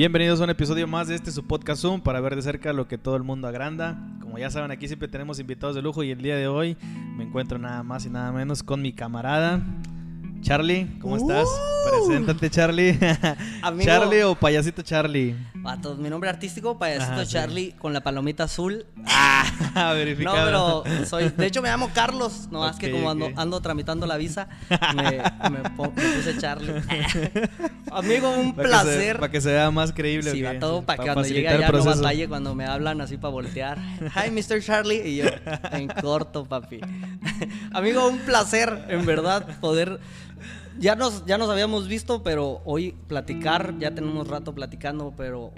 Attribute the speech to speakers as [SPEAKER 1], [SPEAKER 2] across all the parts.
[SPEAKER 1] Bienvenidos a un episodio más de este su podcast Zoom para ver de cerca lo que todo el mundo agranda. Como ya saben, aquí siempre tenemos invitados de lujo y el día de hoy me encuentro nada más y nada menos con mi camarada Charlie. ¿Cómo estás?
[SPEAKER 2] Uh.
[SPEAKER 1] Preséntate, Charlie.
[SPEAKER 2] Amigo.
[SPEAKER 1] Charlie o payasito Charlie.
[SPEAKER 2] Vatos, mi nombre artístico, payasito
[SPEAKER 1] Ajá, sí.
[SPEAKER 2] Charlie con la palomita azul.
[SPEAKER 1] Ah,
[SPEAKER 2] No,
[SPEAKER 1] verificado.
[SPEAKER 2] pero soy, de hecho me llamo Carlos, no más que como ando, tramitando la visa, me, me pon- me puse Charlie. Amigo, un
[SPEAKER 1] Para que
[SPEAKER 2] placer.
[SPEAKER 1] Para que se vea más creíble.
[SPEAKER 2] Sí, va todo para que
[SPEAKER 1] Para
[SPEAKER 2] cuando llegue allá no batalle cuando me hablan así para voltear. Hi, Mr. Charlie. Y yo, en corto, papi. Amigo, un placer, en verdad, poder. Ya nos, ya nos habíamos visto, pero hoy platicar, ya tenemos rato platicando, pero.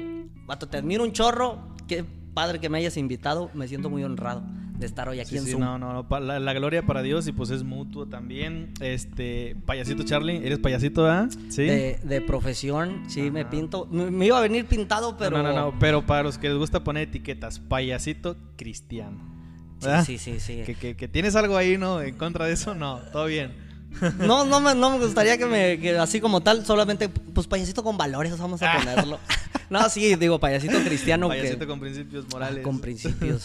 [SPEAKER 2] Vato, te admiro un chorro. Qué padre que me hayas invitado. Me siento muy honrado de estar hoy aquí
[SPEAKER 1] Sí,
[SPEAKER 2] en
[SPEAKER 1] sí,
[SPEAKER 2] Zoom.
[SPEAKER 1] no, no, no, la, la gloria para Dios y pues es mutuo también. Este, payasito Charlie, ¿eres payasito, ah? Sí.
[SPEAKER 2] De, de profesión, sí, me pinto. Me, me iba a venir pintado, pero.
[SPEAKER 1] No, no, no, pero para los que les gusta poner etiquetas, payasito cristiano. ¿Verdad?
[SPEAKER 2] Sí, sí, sí. sí.
[SPEAKER 1] Que, que- que tienes algo ahí, ¿no? En contra de eso, no, todo bien.
[SPEAKER 2] No, no me, no me gustaría que me, que así como tal, solamente, pues payasito con valores, vamos a ponerlo. No, sí, digo, payasito cristiano. que-
[SPEAKER 1] Payasito con principios morales.
[SPEAKER 2] Ah, con principios.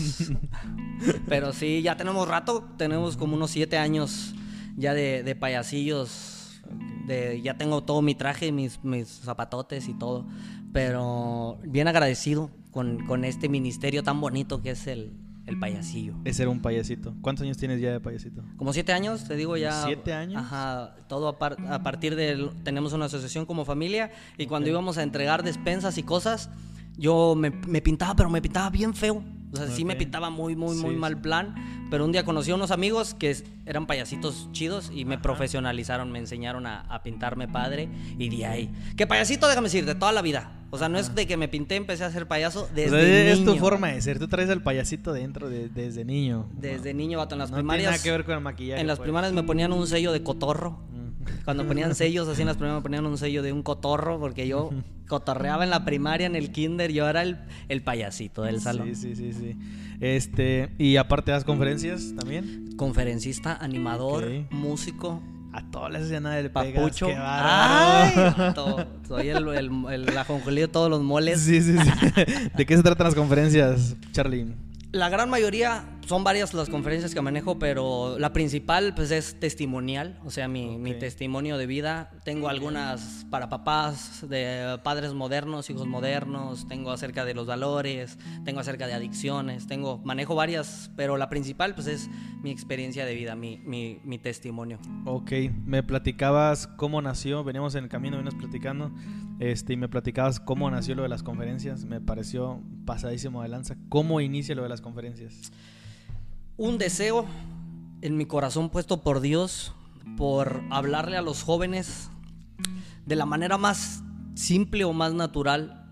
[SPEAKER 2] Pero sí, ya tenemos rato, tenemos como unos siete años ya de, de payasillos. De, ya tengo todo mi traje, mis, mis zapatotes y todo. Pero bien agradecido con, con este ministerio tan bonito que es el, el payasillo.
[SPEAKER 1] Es ser un payasito. ¿Cuántos años tienes ya de payasito?
[SPEAKER 2] Como siete años, te digo ya.
[SPEAKER 1] ¿Siete años?
[SPEAKER 2] Ajá, todo a, par- a partir de. Tenemos una asociación como familia y cuando íbamos a entregar despensas y cosas, yo me, me pintaba, pero me pintaba bien feo. O sea, sí me pintaba muy, muy, muy mal plan. Pero un día conocí a unos amigos que eran payasitos chidos y me
[SPEAKER 1] Ajá.
[SPEAKER 2] profesionalizaron, me enseñaron a, a pintarme padre y de ahí. Que payasito, déjame decir, de toda la vida. O sea, no es de que me pinté, empecé a ser payaso
[SPEAKER 1] O
[SPEAKER 2] desde
[SPEAKER 1] sea, es tu forma de ser. Tú traes al payasito dentro de- desde niño.
[SPEAKER 2] Desde niño, vato, en las
[SPEAKER 1] no tiene
[SPEAKER 2] primarias.
[SPEAKER 1] nada que ver con el maquillaje.
[SPEAKER 2] En las
[SPEAKER 1] pues.
[SPEAKER 2] primarias me ponían un sello de cotorro. Cuando ponían sellos así en las primarias me ponían un sello de un cotorro porque yo cotorreaba en la primaria, en el kinder, yo era el, el payasito del salón.
[SPEAKER 1] Sí, sí, sí, sí. Este, y aparte das conferencias también.
[SPEAKER 2] Conferencista, animador, músico,
[SPEAKER 1] A todas las escenas del
[SPEAKER 2] papucho. ¡Ay! Soy el, el, el ajonjolí de todos los moles.
[SPEAKER 1] Sí, sí, sí. ¿De qué se tratan las conferencias, Charlie?
[SPEAKER 2] La gran mayoría son varias las conferencias que manejo, pero la principal pues es testimonial, o sea, mi, mi testimonio de vida. Tengo algunas para papás de padres modernos, hijos modernos, tengo acerca de los valores, tengo acerca de adicciones, tengo manejo varias, pero la principal pues es mi experiencia de vida, mi, mi, mi testimonio.
[SPEAKER 1] Ok, me platicabas cómo nació, veníamos en el camino, veníamos platicando, este, y me platicabas cómo nació lo de las conferencias, me pareció pasadísimo de lanza. ¿Cómo inicia lo de las conferencias?
[SPEAKER 2] un deseo en mi corazón puesto por Dios por hablarle a los jóvenes de la manera más simple o más natural,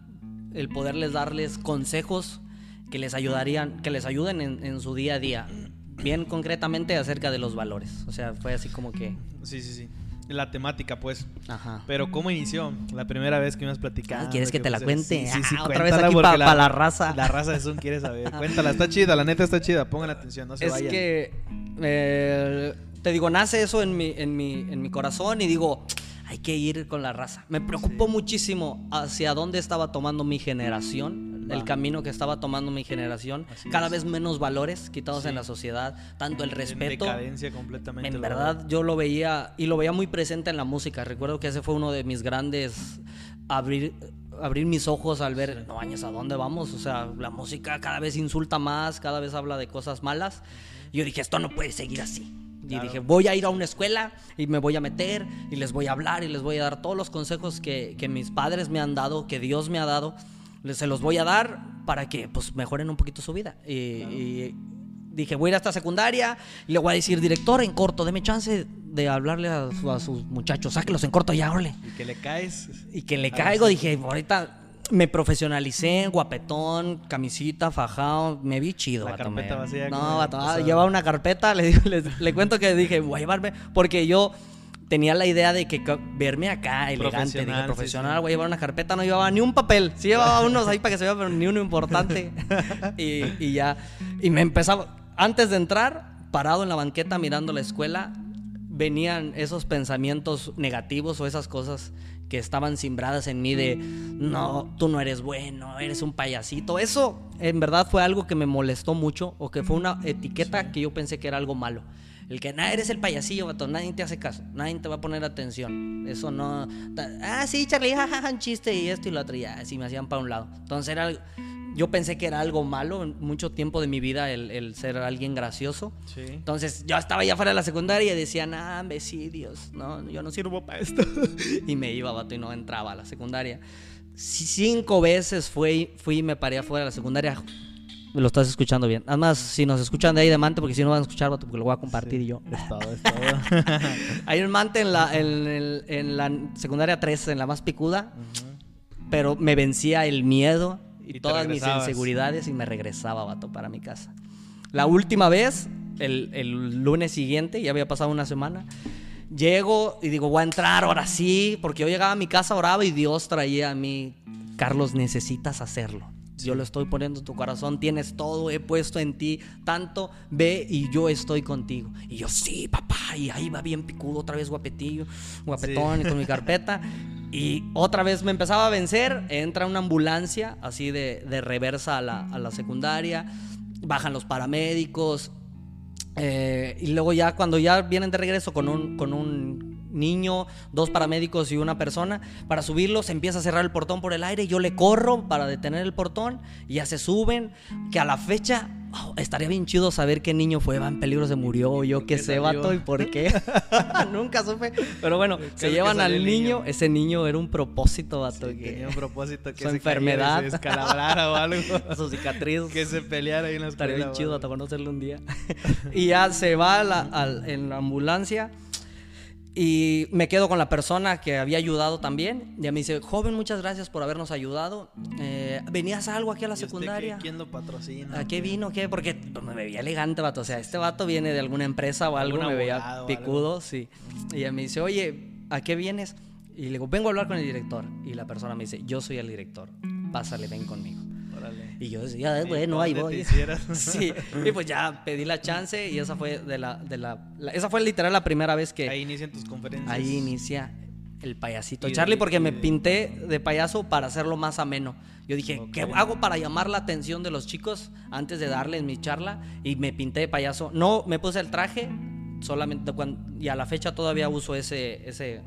[SPEAKER 2] el poderles darles consejos que les ayudarían, que les ayuden en, en su día a día, bien concretamente acerca de los valores. O sea, fue así como que,
[SPEAKER 1] Sí, sí, sí. La temática, pues.
[SPEAKER 2] ajá.
[SPEAKER 1] Pero ¿cómo inició? La primera vez que me has platicado.
[SPEAKER 2] Ah, ¿quieres que te la cuente?
[SPEAKER 1] Sí, sí, sí,
[SPEAKER 2] Ah, otra vez aquí
[SPEAKER 1] porque
[SPEAKER 2] pa- pa la raza.
[SPEAKER 1] La raza de Zoom quiere saber. Cuéntala, está chida, la neta está chida, pongan atención, no se
[SPEAKER 2] es
[SPEAKER 1] vayan.
[SPEAKER 2] que eh, te digo, nace eso en mi, en, mi, en mi corazón y digo, hay que ir con la raza. Me preocupó
[SPEAKER 1] Sí.
[SPEAKER 2] muchísimo hacia dónde estaba tomando mi generación. El camino que estaba tomando mi generación.
[SPEAKER 1] Así
[SPEAKER 2] Cada
[SPEAKER 1] es.
[SPEAKER 2] vez menos valores quitados
[SPEAKER 1] Sí.
[SPEAKER 2] en la sociedad, tanto el
[SPEAKER 1] En
[SPEAKER 2] respeto.
[SPEAKER 1] decadencia completamente.
[SPEAKER 2] En verdad yo lo veía y lo veía muy presente en la música. Recuerdo que ese fue uno de mis grandes abrir abrir mis ojos al ver, no bañes a dónde vamos, o sea, la música cada vez insulta más, cada vez habla de cosas malas. Y yo dije, esto no puede seguir así. Y dije, voy a ir a una escuela y me voy a meter y les voy a hablar y les voy a dar todos los consejos que, que mis padres me han dado, que Dios me ha dado. Se los voy a dar para que pues mejoren un poquito su vida. Y, y dije, voy a ir hasta secundaria y le voy a decir, director, en corto, deme chance de hablarle a, su- a sus muchachos, sáquelos en corto ya, órale.
[SPEAKER 1] Y que le caes.
[SPEAKER 2] Y que le
[SPEAKER 1] A
[SPEAKER 2] caigo, dije, ahorita me profesionalicé, guapetón, camisita, fajado, me vi chido,
[SPEAKER 1] La carpeta vacía
[SPEAKER 2] No,
[SPEAKER 1] el
[SPEAKER 2] vato, ah, llevaba una carpeta, le, digo- le cuento que dije, voy a llevarme, porque yo tenía la idea de que verme acá elegante, dije,
[SPEAKER 1] Profesional, sí,
[SPEAKER 2] profesional,
[SPEAKER 1] sí.
[SPEAKER 2] voy a llevar una carpeta, no llevaba ni un papel, sí llevaba unos ahí para que se vea, pero ni uno importante. y, y ya, y me empezaba, antes de entrar, parado en la banqueta mirando la escuela, venían esos pensamientos negativos o esas cosas que estaban simbradas en mí de, no, tú no eres bueno, eres un payasito. Eso en verdad fue algo que me molestó mucho o que fue una etiqueta que yo pensé que era algo malo. El que, nada, eres el payasillo, vato, nadie te hace caso, nadie te va a poner atención. Eso no. Ah, sí, Charlie, jajaja, un chiste y esto y lo otro, y ya, así me hacían para un lado. Entonces era. Yo pensé que era algo malo en mucho tiempo de mi vida el, ser alguien gracioso.
[SPEAKER 1] Sí.
[SPEAKER 2] Entonces yo estaba ya fuera de la secundaria y decía, nah, sí, Dios, no, yo no sirvo para esto. y me iba, vato, y no entraba a la secundaria. Cinco veces fui, fui y me paré afuera de la secundaria lo estás escuchando bien. Además, si nos escuchan de ahí de Mante, porque si no van a escuchar, porque lo voy a compartir yo.
[SPEAKER 1] Es todo, es todo.
[SPEAKER 2] Hay un Mante en la, en, la secundaria 3, en la más picuda, pero me vencía el miedo y, todas mis inseguridades y me regresaba, vato, para mi casa. La última vez, el, el lunes siguiente, ya había pasado una semana, llego y digo, voy a entrar ahora sí, porque yo llegaba a mi casa, oraba y Dios traía a mí, Carlos, necesitas hacerlo. Yo lo estoy poniendo en tu corazón, tienes todo, he puesto en ti tanto, ve y yo estoy contigo. Y yo, sí, papá, y ahí va bien picudo, otra vez guapetillo, guapetón y con mi carpeta. Y otra vez me empezaba a vencer, entra una ambulancia así de, de reversa a la, a la, secundaria, bajan los paramédicos. Eh, y luego ya cuando ya vienen de regreso con un, con un niño, dos paramédicos y una persona. Para subirlos empieza a cerrar el portón por el aire. Yo le corro para detener el portón y ya se suben. Que a la fecha oh, estaría bien chido saber qué niño fue. Va en peligro, se murió. Yo qué sé, vato, y por qué. Nunca supe. Pero bueno, se llevan al niño. Ese niño era un propósito, vato. que
[SPEAKER 1] tenía un propósito que
[SPEAKER 2] su enfermedad.
[SPEAKER 1] se descalabrara o algo.
[SPEAKER 2] su cicatriz.
[SPEAKER 1] Que se peleara ahí en la
[SPEAKER 2] Estaría bien chido, hasta conocerlo un día. y ya se va en la ambulancia y me quedo con la persona que había ayudado también. Y me dice, joven, muchas gracias por habernos ayudado. Eh, ¿Venías algo aquí a la secundaria?
[SPEAKER 1] ¿Quién lo patrocina?
[SPEAKER 2] ¿A qué vino? ¿Qué? Porque me veía elegante, vato. O sea, este vato viene de alguna empresa o algo, me veía picudo, sí. Y ella me dice, oye, ¿a qué vienes? Y le digo, vengo a hablar con el director. Y la persona me dice, yo soy el director. Pásale, ven conmigo. Y yo decía, bueno, ahí voy. sí, y pues ya pedí la chance y esa fue de la, de la, esa fue literal la primera vez que
[SPEAKER 1] ahí inician tus conferencias.
[SPEAKER 2] Ahí inicia el payasito Charlie porque me pinté de payaso para hacerlo más ameno. Yo dije, ¿qué hago para llamar la atención de los chicos antes de darles mi charla? Y me pinté de payaso. No, me puse el traje solamente cuando, y a la fecha todavía uso ese, ese,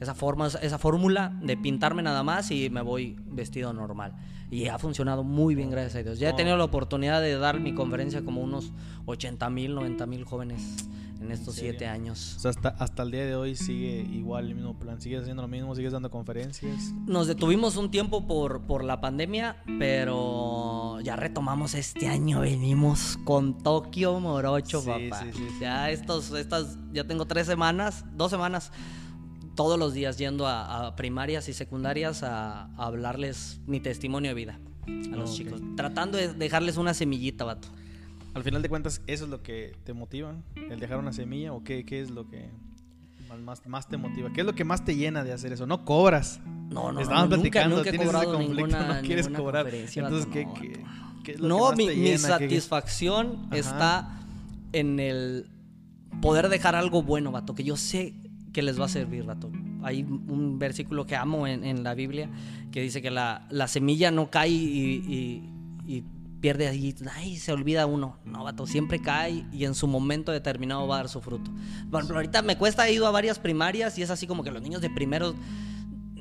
[SPEAKER 2] esa forma, esa fórmula de pintarme nada más y me voy vestido normal. Y ha funcionado muy bien, gracias a Dios. Ya he tenido la oportunidad de dar mi conferencia como unos 80 mil, 90 mil jóvenes en estos siete años.
[SPEAKER 1] O sea, hasta, hasta el día de hoy sigue igual el mismo plan. ¿Sigues haciendo lo mismo? ¿Sigues dando conferencias?
[SPEAKER 2] Nos detuvimos un tiempo por, por la pandemia, pero ya retomamos este año. Venimos con Tokio Morocho, papá. ya estos, estas, ya tengo tres semanas, dos semanas todos los días yendo a, primarias y secundarias a, hablarles mi testimonio de vida a los chicos. Tratando de dejarles una semillita, vato.
[SPEAKER 1] Al final de cuentas, ¿eso es lo que te motiva? ¿El dejar una semilla? ¿O qué, qué es lo que más, más te motiva? ¿Qué es lo que más te llena de hacer eso? No cobras.
[SPEAKER 2] No, no, no nunca, nunca he cobrado ninguna,
[SPEAKER 1] no quieres cobrar.
[SPEAKER 2] Entonces, ¿qué, qué, qué, es lo no, que más mi, te llena? mi satisfacción está en el poder dejar algo bueno, vato, que yo sé que les va a servir, rato. Hay un versículo que amo en, la Biblia que dice que la, semilla no cae y, pierde ahí, ay, se olvida uno. No, vato, siempre cae y en su momento determinado va a dar su fruto. Bueno, ahorita me cuesta, he ido a varias primarias y es así como que los niños de primeros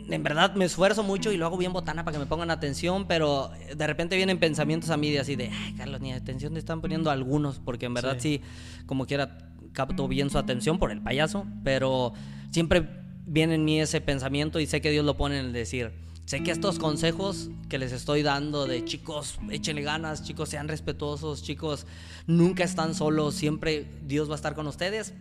[SPEAKER 2] en verdad me esfuerzo mucho y lo hago bien botana para que me pongan atención, pero de repente vienen pensamientos a mí de así de, ay, Carlos, ni atención te están poniendo algunos, porque en verdad sí como quiera capto bien su atención por el payaso, pero siempre viene en mí ese pensamiento y sé que Dios lo pone en el decir, sé que estos consejos que les estoy dando de chicos, échenle ganas, chicos, sean respetuosos, chicos, nunca están solos, siempre Dios va a estar con ustedes.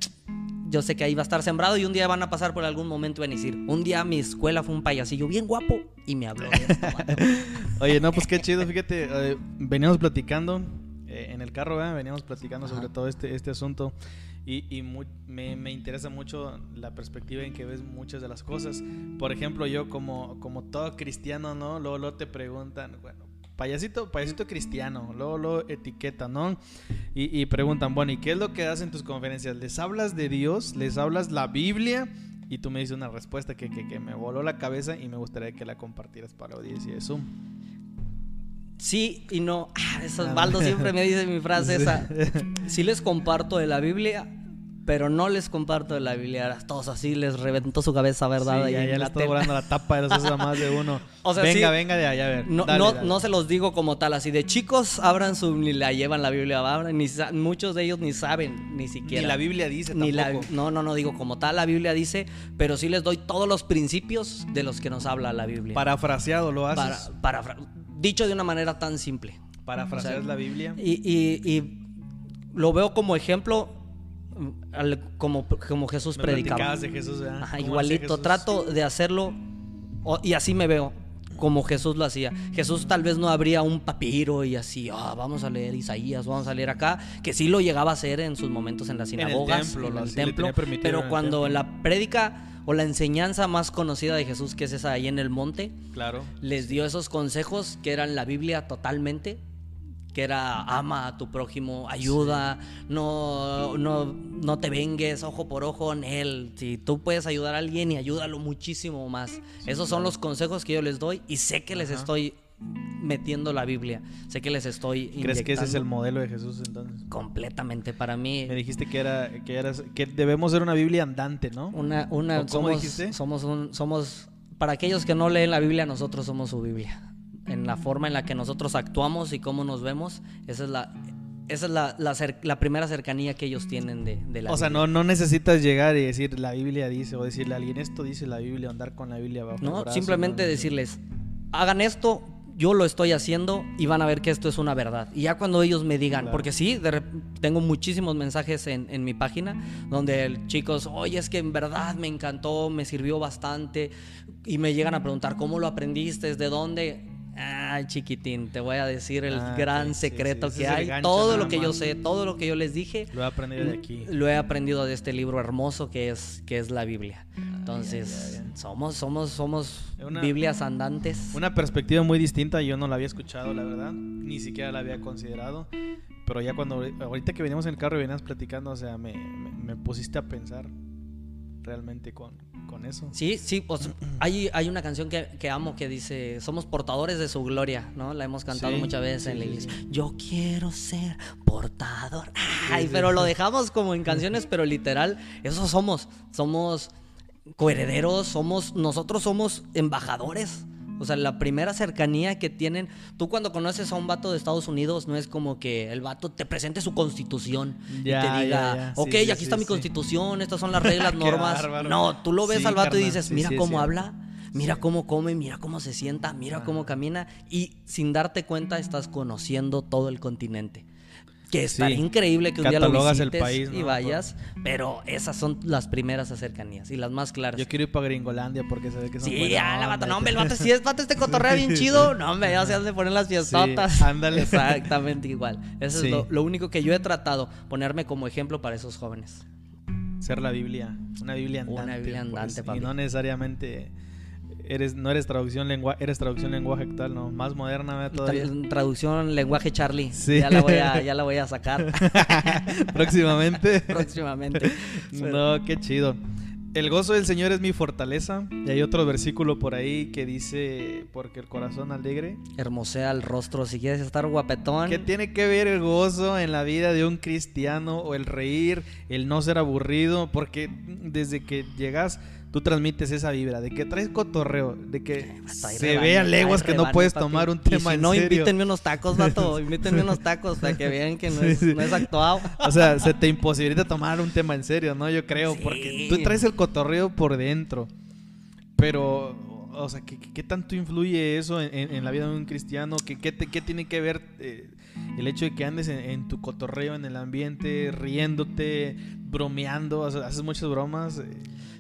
[SPEAKER 2] Yo sé que ahí va a estar sembrado y un día van a pasar por algún momento a decir, un día mi escuela fue un payasillo bien guapo y me habló
[SPEAKER 1] Oye, no, pues qué chido, fíjate, eh, veníamos platicando eh, en el carro, veníamos platicando sobre todo este, este asunto. Y, me, interesa mucho la perspectiva en que ves muchas de las cosas. Por ejemplo, yo como, como todo cristiano, ¿no? Luego, te preguntan, bueno, payasito, payasito cristiano, luego lo etiqueta, ¿no? Y, y, preguntan, bueno, ¿y qué es lo que das en tus conferencias? ¿Les hablas de Dios? ¿Les hablas la Biblia? Y tú me dices una respuesta que, que, que me voló la cabeza y me gustaría que la compartieras para la audiencia de Zoom.
[SPEAKER 2] Sí y no. Ah, eso, Baldo siempre me dice mi frase esa. Sí les comparto de la Biblia, pero no les comparto de la Biblia. Todos así les reventó su cabeza, ¿verdad?
[SPEAKER 1] Sí, ya, ya le estoy volando la tapa de los más de uno.
[SPEAKER 2] O sea,
[SPEAKER 1] venga,
[SPEAKER 2] sí,
[SPEAKER 1] venga de allá, a ver.
[SPEAKER 2] No,
[SPEAKER 1] dale,
[SPEAKER 2] no,
[SPEAKER 1] dale.
[SPEAKER 2] no se los digo como tal, así de chicos, abran su, ni la llevan la Biblia, abran, ni muchos de ellos ni saben, ni siquiera.
[SPEAKER 1] Ni la Biblia dice
[SPEAKER 2] Ni la-
[SPEAKER 1] tampoco.
[SPEAKER 2] no, no, no digo como tal, la Biblia dice, pero sí les doy todos los principios de los que nos habla la Biblia.
[SPEAKER 1] Parafraseado lo haces.
[SPEAKER 2] Para- para- dicho de una manera tan simple.
[SPEAKER 1] Parafraseas
[SPEAKER 2] O sea,
[SPEAKER 1] la Biblia.
[SPEAKER 2] Y, y- y lo veo como ejemplo, mm, al- como, como Jesús
[SPEAKER 1] Me
[SPEAKER 2] predicaba.
[SPEAKER 1] de Jesús.
[SPEAKER 2] Ajá,
[SPEAKER 1] ¿Cómo
[SPEAKER 2] igualito,
[SPEAKER 1] Jesús?
[SPEAKER 2] trato de hacerlo y así me veo, como Jesús lo hacía. Jesús tal vez no habría un papiro y así, ah, vamos a leer Isaías, vamos a leer acá, que sí lo llegaba a hacer en sus momentos en las
[SPEAKER 1] En el
[SPEAKER 2] sinagogas,
[SPEAKER 1] templo,
[SPEAKER 2] en el templo,
[SPEAKER 1] en
[SPEAKER 2] pero
[SPEAKER 1] el
[SPEAKER 2] cuando
[SPEAKER 1] templo.
[SPEAKER 2] la prédica o la enseñanza más conocida de Jesús, que es esa ahí en el monte,
[SPEAKER 1] Claro.
[SPEAKER 2] les dio esos consejos que eran la Biblia totalmente, que era ama a tu prójimo, ayuda, no, no, no te vengues ojo por ojo en él. Si tú puedes ayudar a alguien y ayúdalo muchísimo más. Esos son los consejos que yo les doy y sé que les estoy metiendo la Biblia, sé que les estoy
[SPEAKER 1] ¿Crees que ese es el modelo de Jesús entonces?
[SPEAKER 2] completamente para mí.
[SPEAKER 1] Me dijiste que era que eras que debemos ser una Biblia andante, ¿no?
[SPEAKER 2] Una, una,
[SPEAKER 1] ¿O cómo
[SPEAKER 2] somos,
[SPEAKER 1] dijiste?
[SPEAKER 2] somos, un- somos, para aquellos que no leen la Biblia, nosotros somos su Biblia. En la forma en la que nosotros actuamos y cómo nos vemos, esa es la, esa es la, la, primera cercanía que ellos tienen de, de la
[SPEAKER 1] O sea,
[SPEAKER 2] Biblia.
[SPEAKER 1] no, no necesitas llegar y decir la Biblia dice o decirle a alguien esto dice la Biblia, andar con la Biblia abajo. el
[SPEAKER 2] No,
[SPEAKER 1] brazo,
[SPEAKER 2] simplemente
[SPEAKER 1] no,
[SPEAKER 2] decirles, hagan esto, yo lo estoy haciendo y van a ver que esto es una verdad. Y ya cuando ellos me digan,
[SPEAKER 1] Claro.
[SPEAKER 2] porque sí, de tengo muchísimos mensajes en, en mi página donde chicos, oye, es que en verdad me encantó, me sirvió bastante y me llegan a preguntar, ¿cómo lo aprendiste? ¿De dónde? Ay, chiquitín, te voy a decir el
[SPEAKER 1] Ah,
[SPEAKER 2] gran
[SPEAKER 1] sí,
[SPEAKER 2] secreto
[SPEAKER 1] sí, ese
[SPEAKER 2] que hay.
[SPEAKER 1] gancho
[SPEAKER 2] todo lo que yo
[SPEAKER 1] más.
[SPEAKER 2] sé, todo lo que yo les dije,
[SPEAKER 1] Lo he aprendido de aquí.
[SPEAKER 2] lo he aprendido de este libro hermoso que es, que es la Biblia. Entonces, somos, somos, somos
[SPEAKER 1] Una-
[SPEAKER 2] Biblias andantes.
[SPEAKER 1] Una perspectiva muy distinta, yo no la había escuchado, la verdad, ni siquiera la había considerado, pero ya cuando ahorita que veníamos en el carro y veníamos platicando, o sea, me, me- me pusiste a pensar realmente con, con eso.
[SPEAKER 2] Sí, sí, pues, hay, hay una canción que, que amo que dice, somos portadores de su gloria, ¿no? La hemos cantado
[SPEAKER 1] Sí,
[SPEAKER 2] muchas veces
[SPEAKER 1] sí,
[SPEAKER 2] en la iglesia.
[SPEAKER 1] sí.
[SPEAKER 2] Yo quiero ser portador. Ay, pero lo dejamos como en canciones, pero literal, eso somos. Somos coherederos, somos, nosotros somos embajadores. O sea, la primera cercanía que tienen, tú cuando conoces a un vato de Estados Unidos, no es como que el vato te presente su constitución
[SPEAKER 1] Ya,
[SPEAKER 2] y te diga,
[SPEAKER 1] ya. Sí,
[SPEAKER 2] ok,
[SPEAKER 1] sí,
[SPEAKER 2] aquí
[SPEAKER 1] sí,
[SPEAKER 2] está mi constitución, estas son las reglas, normas.
[SPEAKER 1] bárbaro.
[SPEAKER 2] No, tú lo ves al vato y dices, mira cómo habla, mira cómo come, mira cómo se sienta, mira cómo camina. Y sin darte cuenta estás conociendo todo el continente. Que estaría
[SPEAKER 1] Sí.
[SPEAKER 2] increíble que un día lo visites
[SPEAKER 1] país,
[SPEAKER 2] y vayas, pero esas son las primeras cercanías y las más claras.
[SPEAKER 1] Yo quiero ir para Gringolandia porque se ve que son
[SPEAKER 2] Sí, ya, la
[SPEAKER 1] y
[SPEAKER 2] no, hombre, el vato, si es vato este cotorrea bien chido, no, hombre, ya se han de poner las fiestotas.
[SPEAKER 1] ándale.
[SPEAKER 2] Exactamente igual. Eso
[SPEAKER 1] Sí.
[SPEAKER 2] es lo, lo único que yo he tratado, ponerme como ejemplo para esos jóvenes.
[SPEAKER 1] Ser la Biblia, una Biblia andante.
[SPEAKER 2] Una Biblia
[SPEAKER 1] pues,
[SPEAKER 2] andante,
[SPEAKER 1] y
[SPEAKER 2] papi.
[SPEAKER 1] no necesariamente eres no eres traducción lengua, eres traducción lenguaje actual, no, más moderna todavía.
[SPEAKER 2] Tra- traducción lenguaje Charlie.
[SPEAKER 1] Sí.
[SPEAKER 2] Ya la voy a, ya la voy a sacar
[SPEAKER 1] Próximamente.
[SPEAKER 2] próximamente.
[SPEAKER 1] No, qué chido. El gozo del Señor es mi fortaleza. Y hay otro versículo por ahí que dice, porque el corazón alegre.
[SPEAKER 2] Hermosea el rostro. Si quieres estar guapetón.
[SPEAKER 1] ¿Qué tiene que ver el gozo en la vida de un cristiano o el reír, el no ser aburrido? Porque desde que llegas, tú transmites esa vibra de que traes cotorreo, de que
[SPEAKER 2] Hasta ahí
[SPEAKER 1] se
[SPEAKER 2] rebane,
[SPEAKER 1] ve a
[SPEAKER 2] ahí
[SPEAKER 1] leguas que no puedes
[SPEAKER 2] papi.
[SPEAKER 1] tomar un
[SPEAKER 2] Y
[SPEAKER 1] tema
[SPEAKER 2] si
[SPEAKER 1] en
[SPEAKER 2] no,
[SPEAKER 1] serio.
[SPEAKER 2] invítenme unos tacos, vato. Invítenme unos tacos para que vean que no
[SPEAKER 1] Sí,
[SPEAKER 2] es,
[SPEAKER 1] sí.
[SPEAKER 2] no es actuado.
[SPEAKER 1] O sea, se te imposibilita tomar un tema en serio, ¿no? Yo creo,
[SPEAKER 2] Sí.
[SPEAKER 1] porque tú traes el cotorreo por dentro. Pero, o sea, ¿qué, qué- qué tanto influye eso en, en- en la vida de un cristiano? ¿Qué, qué, te- qué tiene que ver eh, el hecho de que andes en, en tu cotorreo, en el ambiente, riéndote, bromeando? O sea, haces muchas bromas. eh,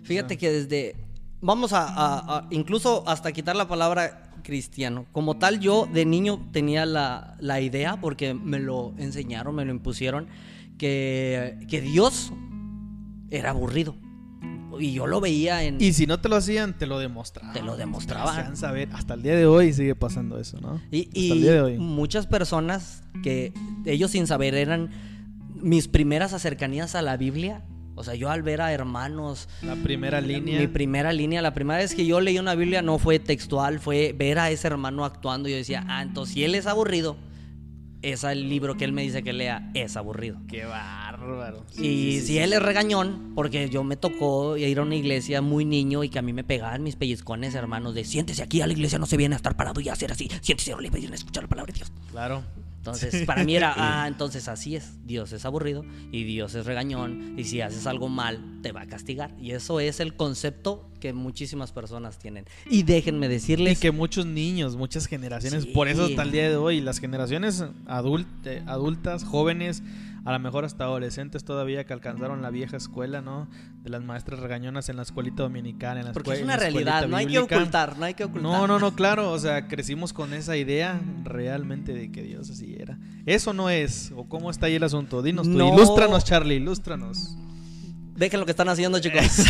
[SPEAKER 2] Fíjate
[SPEAKER 1] sea,
[SPEAKER 2] que desde. Vamos a, a- a- Incluso hasta quitar la palabra cristiano. Como tal, yo de niño tenía la, la idea, porque me lo enseñaron, me lo impusieron, que, que Dios era aburrido. y yo lo veía en...
[SPEAKER 1] Y si no te lo hacían, te lo demostraban.
[SPEAKER 2] Te lo demostraban.
[SPEAKER 1] Te saber. Hasta el día de hoy sigue pasando eso, ¿no?
[SPEAKER 2] Y,
[SPEAKER 1] Hasta
[SPEAKER 2] y
[SPEAKER 1] el día de hoy.
[SPEAKER 2] muchas personas que ellos sin saber eran mis primeras acercanías a la Biblia. O sea, yo al ver a hermanos,
[SPEAKER 1] La primera línea.
[SPEAKER 2] mi primera línea, la primera vez que yo leí una Biblia no fue textual, fue ver a ese hermano actuando. Y yo decía, ah, entonces si él es aburrido, ese libro que él me dice que lea es aburrido.
[SPEAKER 1] Qué bárbaro. Sí,
[SPEAKER 2] Y
[SPEAKER 1] sí,
[SPEAKER 2] si
[SPEAKER 1] sí.
[SPEAKER 2] él es regañón, porque yo me tocó ir a una iglesia muy niño y que a mí me pegaban mis pellizcones, hermanos, de siéntese aquí a la iglesia, no se viene a estar parado y a hacer así, siéntese, no le vayan a escuchar la palabra de Dios.
[SPEAKER 1] Claro.
[SPEAKER 2] Entonces, para mí era, ah, entonces así es. Dios es aburrido y Dios es regañón. Y si haces algo mal, te va a castigar. Y eso es el concepto que muchísimas personas tienen. Y déjenme
[SPEAKER 1] Y
[SPEAKER 2] decirles
[SPEAKER 1] que muchos niños, muchas generaciones,
[SPEAKER 2] Sí.
[SPEAKER 1] por eso hasta el día de hoy, las generaciones adult- eh, adultas, jóvenes, a lo mejor hasta adolescentes todavía que alcanzaron la vieja escuela, ¿no? De las maestras regañonas en la escuelita dominical, en la
[SPEAKER 2] porque es una realidad, no hay que ocultar, no hay que ocultar.
[SPEAKER 1] No, no, no, claro, o sea, crecimos con esa idea realmente de que Dios así era. Eso no es, o cómo está ahí el asunto. Dinos tú,
[SPEAKER 2] No.
[SPEAKER 1] ilústranos, Charlie, ilústranos.
[SPEAKER 2] Dejen lo que están haciendo, chicos.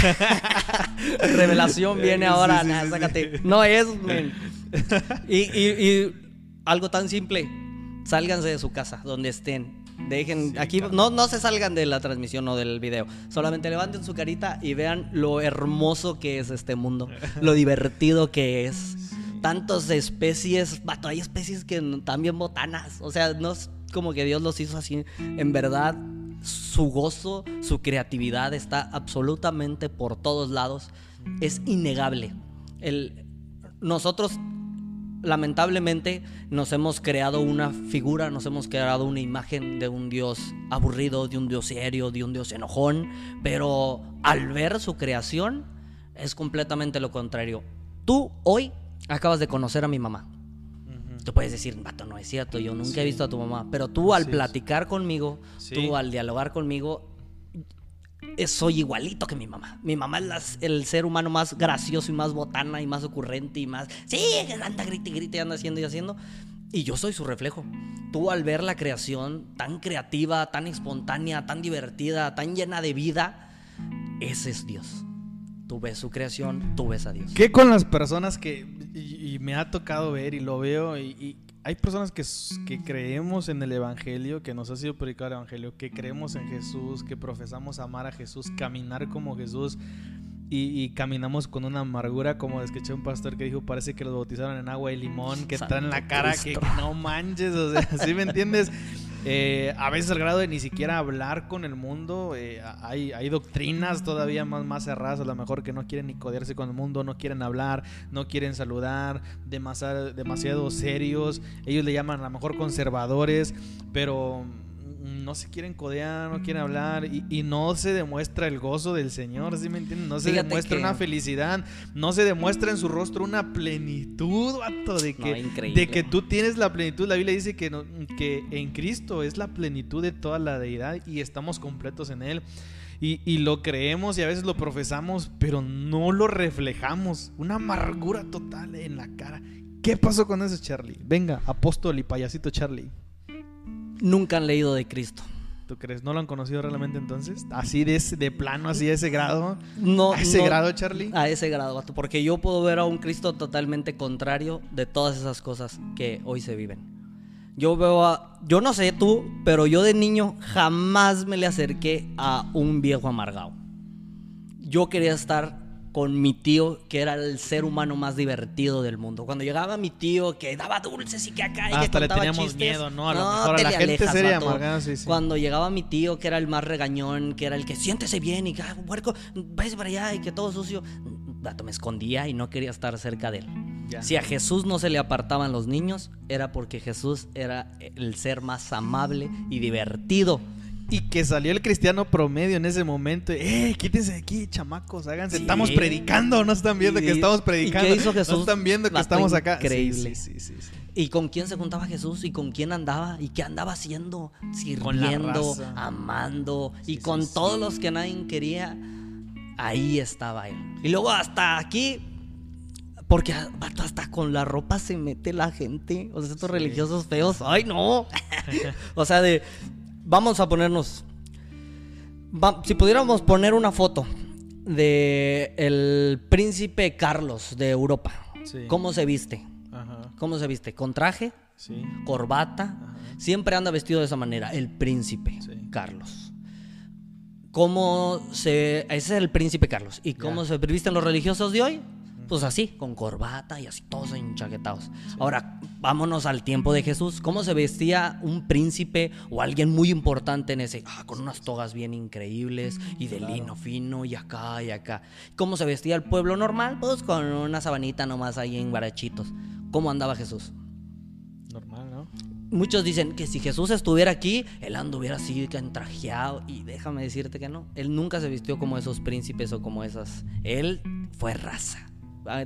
[SPEAKER 2] Revelación viene
[SPEAKER 1] Sí,
[SPEAKER 2] ahora.
[SPEAKER 1] sí,
[SPEAKER 2] nah,
[SPEAKER 1] sí,
[SPEAKER 2] sácate. No es. Y, y- y algo tan simple. Sálganse de su casa, donde estén. Dejen,
[SPEAKER 1] Sí,
[SPEAKER 2] aquí
[SPEAKER 1] claro.
[SPEAKER 2] no, no se salgan de la transmisión o del video. Solamente levanten su carita y vean lo hermoso que es este mundo. Lo divertido que es. Tantas especies, hay especies que también botanas. O sea, no es como que Dios los hizo así. En verdad, su gozo, su creatividad está absolutamente por todos lados. Es innegable. El, nosotros, lamentablemente, nos hemos creado una figura, nos hemos creado una imagen de un Dios aburrido, de un Dios serio, de un Dios enojón. Pero al ver su creación, es completamente lo contrario. Tú hoy acabas de conocer a mi mamá. Tú puedes decir, vato, no es cierto, yo nunca he visto a tu mamá. Pero tú al platicar conmigo,
[SPEAKER 1] Sí.
[SPEAKER 2] tú al dialogar conmigo, soy igualito que mi mamá. Mi mamá es las- el ser humano más gracioso y más botana y más ocurrente y más. Sí, anda, grite, grite, anda haciendo y haciendo. Y yo soy su reflejo. Tú al ver la creación tan creativa, tan espontánea, tan divertida, tan llena de vida, ese es Dios. Tú ves su creación, tú ves a Dios.
[SPEAKER 1] ¿Qué con las personas que, me ha tocado ver y lo veo, y hay personas que, creemos en el Evangelio, que nos ha sido predicado el Evangelio, que creemos en Jesús, que profesamos amar a Jesús, caminar como Jesús, y, y caminamos con una amargura, como escuché un pastor que dijo, parece que los bautizaron en agua y limón, que
[SPEAKER 2] Santo
[SPEAKER 1] traen la cara,
[SPEAKER 2] Cristo.
[SPEAKER 1] que no manches, o sea, ¿sí me entiendes? Eh, a veces al grado de ni siquiera hablar con el mundo, eh, hay, hay doctrinas todavía más, más cerradas, a lo mejor que no quieren ni codearse con el mundo, no quieren hablar, no quieren saludar, demasiado, demasiado serios, ellos le llaman a lo mejor conservadores, pero no se quieren codear, no quieren hablar y, y no se demuestra el gozo del Señor, ¿sí me entienden? No se
[SPEAKER 2] Fíjate
[SPEAKER 1] demuestra
[SPEAKER 2] que-
[SPEAKER 1] una felicidad, no se demuestra en su rostro una plenitud, vato, de que, de que tú tienes la plenitud. La Biblia dice que, no- que en Cristo es la plenitud de toda la deidad y estamos completos en Él. Y, y lo creemos y a veces lo profesamos, pero no lo reflejamos. Una amargura total en la cara. ¿Qué pasó con eso, Charlie? Venga, apóstol y payasito Charlie.
[SPEAKER 2] Nunca han leído de Cristo.
[SPEAKER 1] ¿Tú crees? ¿No lo han conocido realmente entonces? Así de, ese- de plano, así a ese grado.
[SPEAKER 2] No,
[SPEAKER 1] ¿A ese
[SPEAKER 2] no-
[SPEAKER 1] grado, Charlie?
[SPEAKER 2] A ese grado, vato. Porque yo puedo ver a un Cristo totalmente contrario de todas esas cosas que hoy se viven. Yo veo a. Yo no sé tú, pero yo de niño jamás me le acerqué a un viejo amargado. Yo quería estar con mi tío, que era el ser humano más divertido del mundo. Cuando llegaba mi tío, que daba dulces y que acá y que
[SPEAKER 1] le teníamos
[SPEAKER 2] chistes,
[SPEAKER 1] miedo, ¿no? A lo mejor a la gente seria amargada, sí, sí.
[SPEAKER 2] Cuando llegaba mi tío, que era el más regañón, que era el que siéntese bien y que, ah, puerco, váyase para allá y que todo sucio. Me escondía y no quería estar cerca de él.
[SPEAKER 1] Ya.
[SPEAKER 2] Si a Jesús no se le apartaban los niños, era porque Jesús era el ser más amable y divertido.
[SPEAKER 1] Y que salió el cristiano promedio en ese momento. ¡Eh, quítense de aquí, chamacos! Háganse.
[SPEAKER 2] Sí.
[SPEAKER 1] Estamos predicando, no están viendo
[SPEAKER 2] Y-
[SPEAKER 1] que estamos
[SPEAKER 2] ¿y
[SPEAKER 1] predicando.
[SPEAKER 2] qué hizo Jesús?
[SPEAKER 1] No están viendo que estamos acá.
[SPEAKER 2] Increíble.
[SPEAKER 1] Sí, sí, sí.
[SPEAKER 2] ¿Y con quién se juntaba Jesús? ¿Y con quién andaba? ¿Y qué andaba haciendo? Sirviendo, amando. Y con todos los que nadie quería. Ahí estaba él. Y luego hasta aquí. Porque hasta con la ropa se mete la gente. O sea, estos
[SPEAKER 1] Sí.
[SPEAKER 2] religiosos feos. ¡Ay, no! o sea, de. Vamos a ponernos. va- si pudiéramos poner una foto de el príncipe Carlos de Europa.
[SPEAKER 1] Sí.
[SPEAKER 2] ¿Cómo se viste?
[SPEAKER 1] Ajá.
[SPEAKER 2] ¿Cómo se viste? ¿Con traje?
[SPEAKER 1] Sí.
[SPEAKER 2] ¿Corbata?
[SPEAKER 1] Ajá.
[SPEAKER 2] Siempre anda vestido de esa manera, el príncipe
[SPEAKER 1] Sí.
[SPEAKER 2] Carlos. ¿Cómo se... Ese es el príncipe Carlos. ¿Y cómo
[SPEAKER 1] Ya.
[SPEAKER 2] se visten los religiosos de hoy? Pues así, con corbata y así, todos enchaquetados. Ahora, vámonos al tiempo de Jesús. ¿Cómo se vestía un príncipe o alguien muy importante en ese? Ah, con unas togas bien increíbles y de lino fino y acá y acá. ¿Cómo se vestía el pueblo normal? Pues con una sabanita nomás ahí en guarachitos. ¿Cómo andaba Jesús?
[SPEAKER 1] Normal, ¿no?
[SPEAKER 2] Muchos dicen que si Jesús estuviera aquí, él anduviera así entrajeado. Y déjame decirte que no. Él nunca se vistió como esos príncipes o como esas. Él fue raza.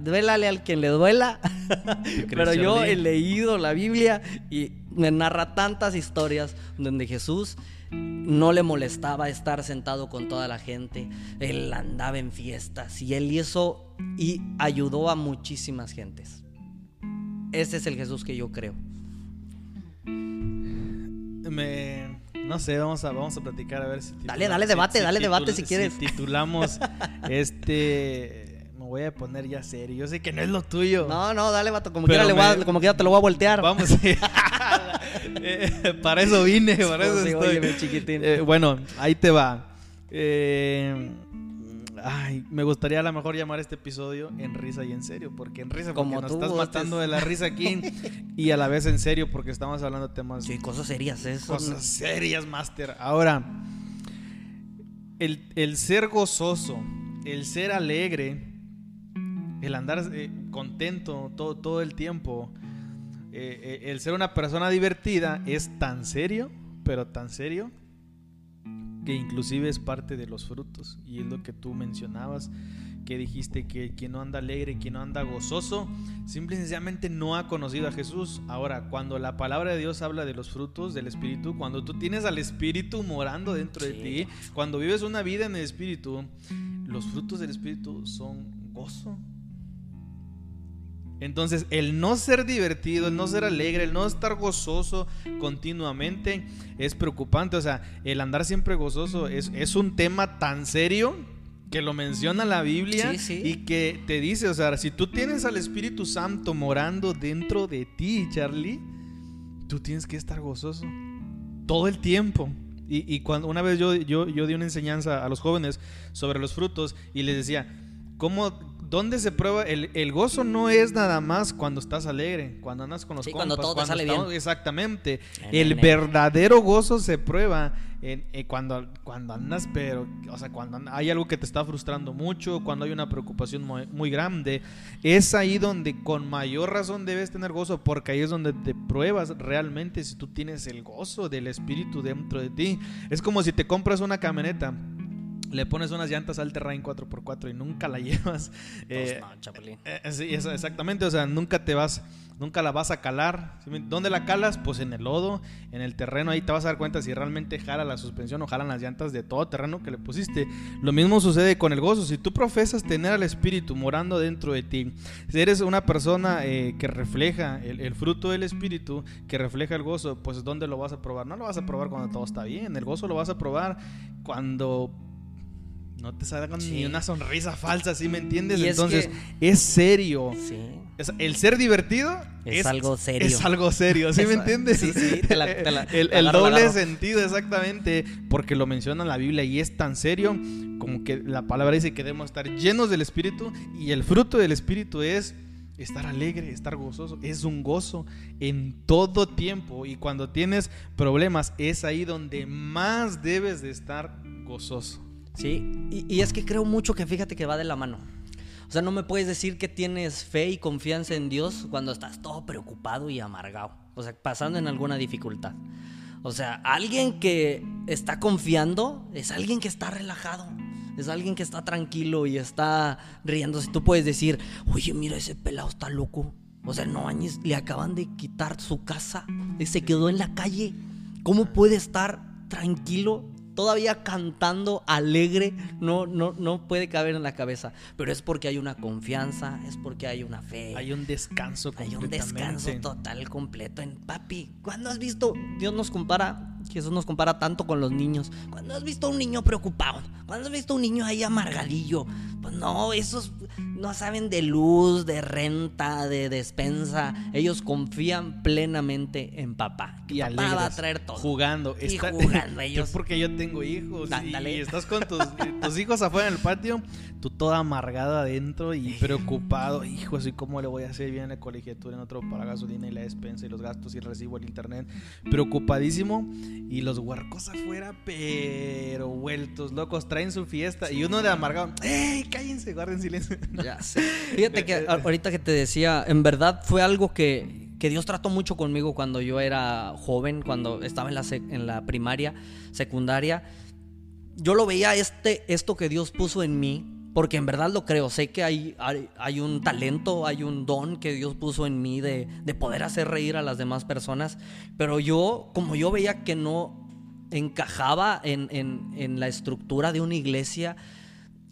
[SPEAKER 2] Duélale al quien le duela. Pero yo he leído la Biblia y me narra tantas historias donde Jesús no le molestaba estar sentado con toda la gente. Él andaba en fiestas y él hizo y ayudó a muchísimas gentes. Ese es el Jesús que yo creo.
[SPEAKER 1] Me, no sé, vamos a, vamos a platicar a ver si...
[SPEAKER 2] Dale, dale debate, dale debate si quieres.
[SPEAKER 1] titulamos este... Me voy a poner ya serio. Yo sé que no es lo tuyo.
[SPEAKER 2] No, no, dale, vato. Como quiera, le voy a-
[SPEAKER 1] me-
[SPEAKER 2] como quiera te lo voy a voltear.
[SPEAKER 1] Vamos. Eh, para eso vine, para eso
[SPEAKER 2] Sí,
[SPEAKER 1] estoy.
[SPEAKER 2] óyeme, chiquitín.
[SPEAKER 1] Eh, bueno, ahí te va. Eh, ay, me gustaría a lo mejor llamar este episodio en risa y en serio, porque en risa porque
[SPEAKER 2] Como
[SPEAKER 1] nos
[SPEAKER 2] tú
[SPEAKER 1] estás matando de la risa aquí y a la vez en serio porque estamos hablando de temas
[SPEAKER 2] Sí, cosas serias, eso.
[SPEAKER 1] cosas serias, Master. Ahora, el, el ser gozoso, el ser alegre, el andar eh, contento todo, todo el tiempo, eh, eh, el ser una persona divertida es tan serio, pero tan serio, que inclusive es parte de los frutos. Y es lo que tú mencionabas, que dijiste que quien no anda alegre, quien no anda gozoso, simple y sencillamente no ha conocido a Jesús. Ahora, cuando la palabra de Dios habla de los frutos del Espíritu, cuando tú tienes al Espíritu morando dentro de ti, cuando vives una vida en el Espíritu, los frutos del Espíritu son gozo. Entonces, el no ser divertido, el no ser alegre, el no estar gozoso continuamente es preocupante. O sea, el andar siempre gozoso es, es un tema tan serio que lo menciona la Biblia
[SPEAKER 2] Sí, sí.
[SPEAKER 1] y que te dice, o sea, si tú tienes al Espíritu Santo morando dentro de ti, Charlie, tú tienes que estar gozoso todo el tiempo. Y, y cuando una vez yo, yo, yo di una enseñanza a los jóvenes sobre los frutos y les decía, ¿cómo, ¿dónde se prueba? El, el gozo no es nada más cuando estás alegre, cuando andas con los
[SPEAKER 2] Sí, cuando
[SPEAKER 1] compas,
[SPEAKER 2] todo te sale bien.
[SPEAKER 1] Exactamente. El verdadero gozo se prueba en, eh, cuando, cuando andas, pero, o sea, cuando an- hay algo que te está frustrando mucho, cuando hay una preocupación muy, muy grande, es ahí donde con mayor razón debes tener gozo, porque ahí es donde te pruebas realmente si tú tienes el gozo del Espíritu dentro de ti. Es como si te compras una camioneta. Le pones unas llantas al Terrain 4x4 y nunca la llevas. eh,
[SPEAKER 2] no, Chapulín.
[SPEAKER 1] eh, sí, eso, exactamente, o sea, nunca te vas, nunca la vas a calar. ¿sí me- ¿Dónde la calas? Pues en el lodo, en el terreno, ahí te vas a dar cuenta si realmente jala la suspensión o jalan las llantas de todo terreno que le pusiste. Lo mismo sucede con el gozo. Si tú profesas tener al Espíritu morando dentro de ti, si eres una persona eh, que refleja el, el fruto del Espíritu, que refleja el gozo, pues ¿dónde lo vas a probar? No lo vas a probar cuando todo está bien, el gozo lo vas a probar cuando... No te salgan
[SPEAKER 2] Sí.
[SPEAKER 1] ni una sonrisa falsa, ¿sí me entiendes?
[SPEAKER 2] Y es
[SPEAKER 1] Entonces,
[SPEAKER 2] que-
[SPEAKER 1] es serio.
[SPEAKER 2] Sí.
[SPEAKER 1] Es- el ser divertido
[SPEAKER 2] Es algo serio.
[SPEAKER 1] Es algo serio, ¿sí me entiendes?
[SPEAKER 2] sí, sí, te la- te la-
[SPEAKER 1] el
[SPEAKER 2] agarro,
[SPEAKER 1] doble sentido, exactamente, porque lo menciona la Biblia y es tan serio como que la palabra dice que debemos estar llenos del Espíritu y el fruto del Espíritu es estar alegre, estar gozoso. Es un gozo en todo tiempo y cuando tienes problemas es ahí donde más debes de estar gozoso.
[SPEAKER 2] Sí, y, es que creo mucho que fíjate que va de la mano. O sea, no me puedes decir que tienes fe y confianza en Dios cuando estás todo preocupado y amargado. O sea, pasando en alguna dificultad. O sea, alguien que está confiando es alguien que está relajado. Es alguien que está tranquilo y está riéndose. Tú puedes decir, oye, mira, ese pelado está loco. O sea, no, Añez, le acaban de quitar su casa. Se quedó en la calle. ¿Cómo puede estar tranquilo? Todavía cantando alegre, no, no, no puede caber en la cabeza. Pero es porque hay una confianza, es porque hay una fe.
[SPEAKER 1] Hay un descanso
[SPEAKER 2] Hay un descanso total, completo en papi. ¿Cuándo has visto? Dios nos compara Jesús nos compara tanto con los niños. Cuando has visto a un niño preocupado, cuando has visto a un niño ahí amargadillo, pues no, esos no saben de luz, de renta, de despensa. Ellos confían plenamente en papá.
[SPEAKER 1] Y
[SPEAKER 2] papá
[SPEAKER 1] alegres,
[SPEAKER 2] va a traer todo.
[SPEAKER 1] Jugando.
[SPEAKER 2] Y
[SPEAKER 1] Está-
[SPEAKER 2] jugando
[SPEAKER 1] Yo
[SPEAKER 2] ellos.
[SPEAKER 1] porque yo tengo hijos
[SPEAKER 2] Ándale.
[SPEAKER 1] y estás con tus, tus hijos afuera en el patio, tú toda amargada adentro y preocupado. Hijo, así cómo le voy a hacer bien la colegiatura en otro para gasolina y la despensa y los gastos y el recibo el internet. Preocupadísimo y los huercos afuera, pero vueltos locos, traen su fiesta y uno de amargado, ¡Ey, cállense, guarden silencio!
[SPEAKER 2] Ya sé. Fíjate que ahorita que te decía, en verdad fue algo que, que Dios trató mucho conmigo cuando yo era joven, cuando estaba en la, en la primaria, secundaria. Yo lo veía este, esto que Dios puso en mí, porque en verdad lo creo. Sé que hay, hay, hay un talento, hay un don que Dios puso en mí de, de poder hacer reír a las demás personas. Pero yo, como yo veía que no encajaba en, en- en la estructura de una iglesia,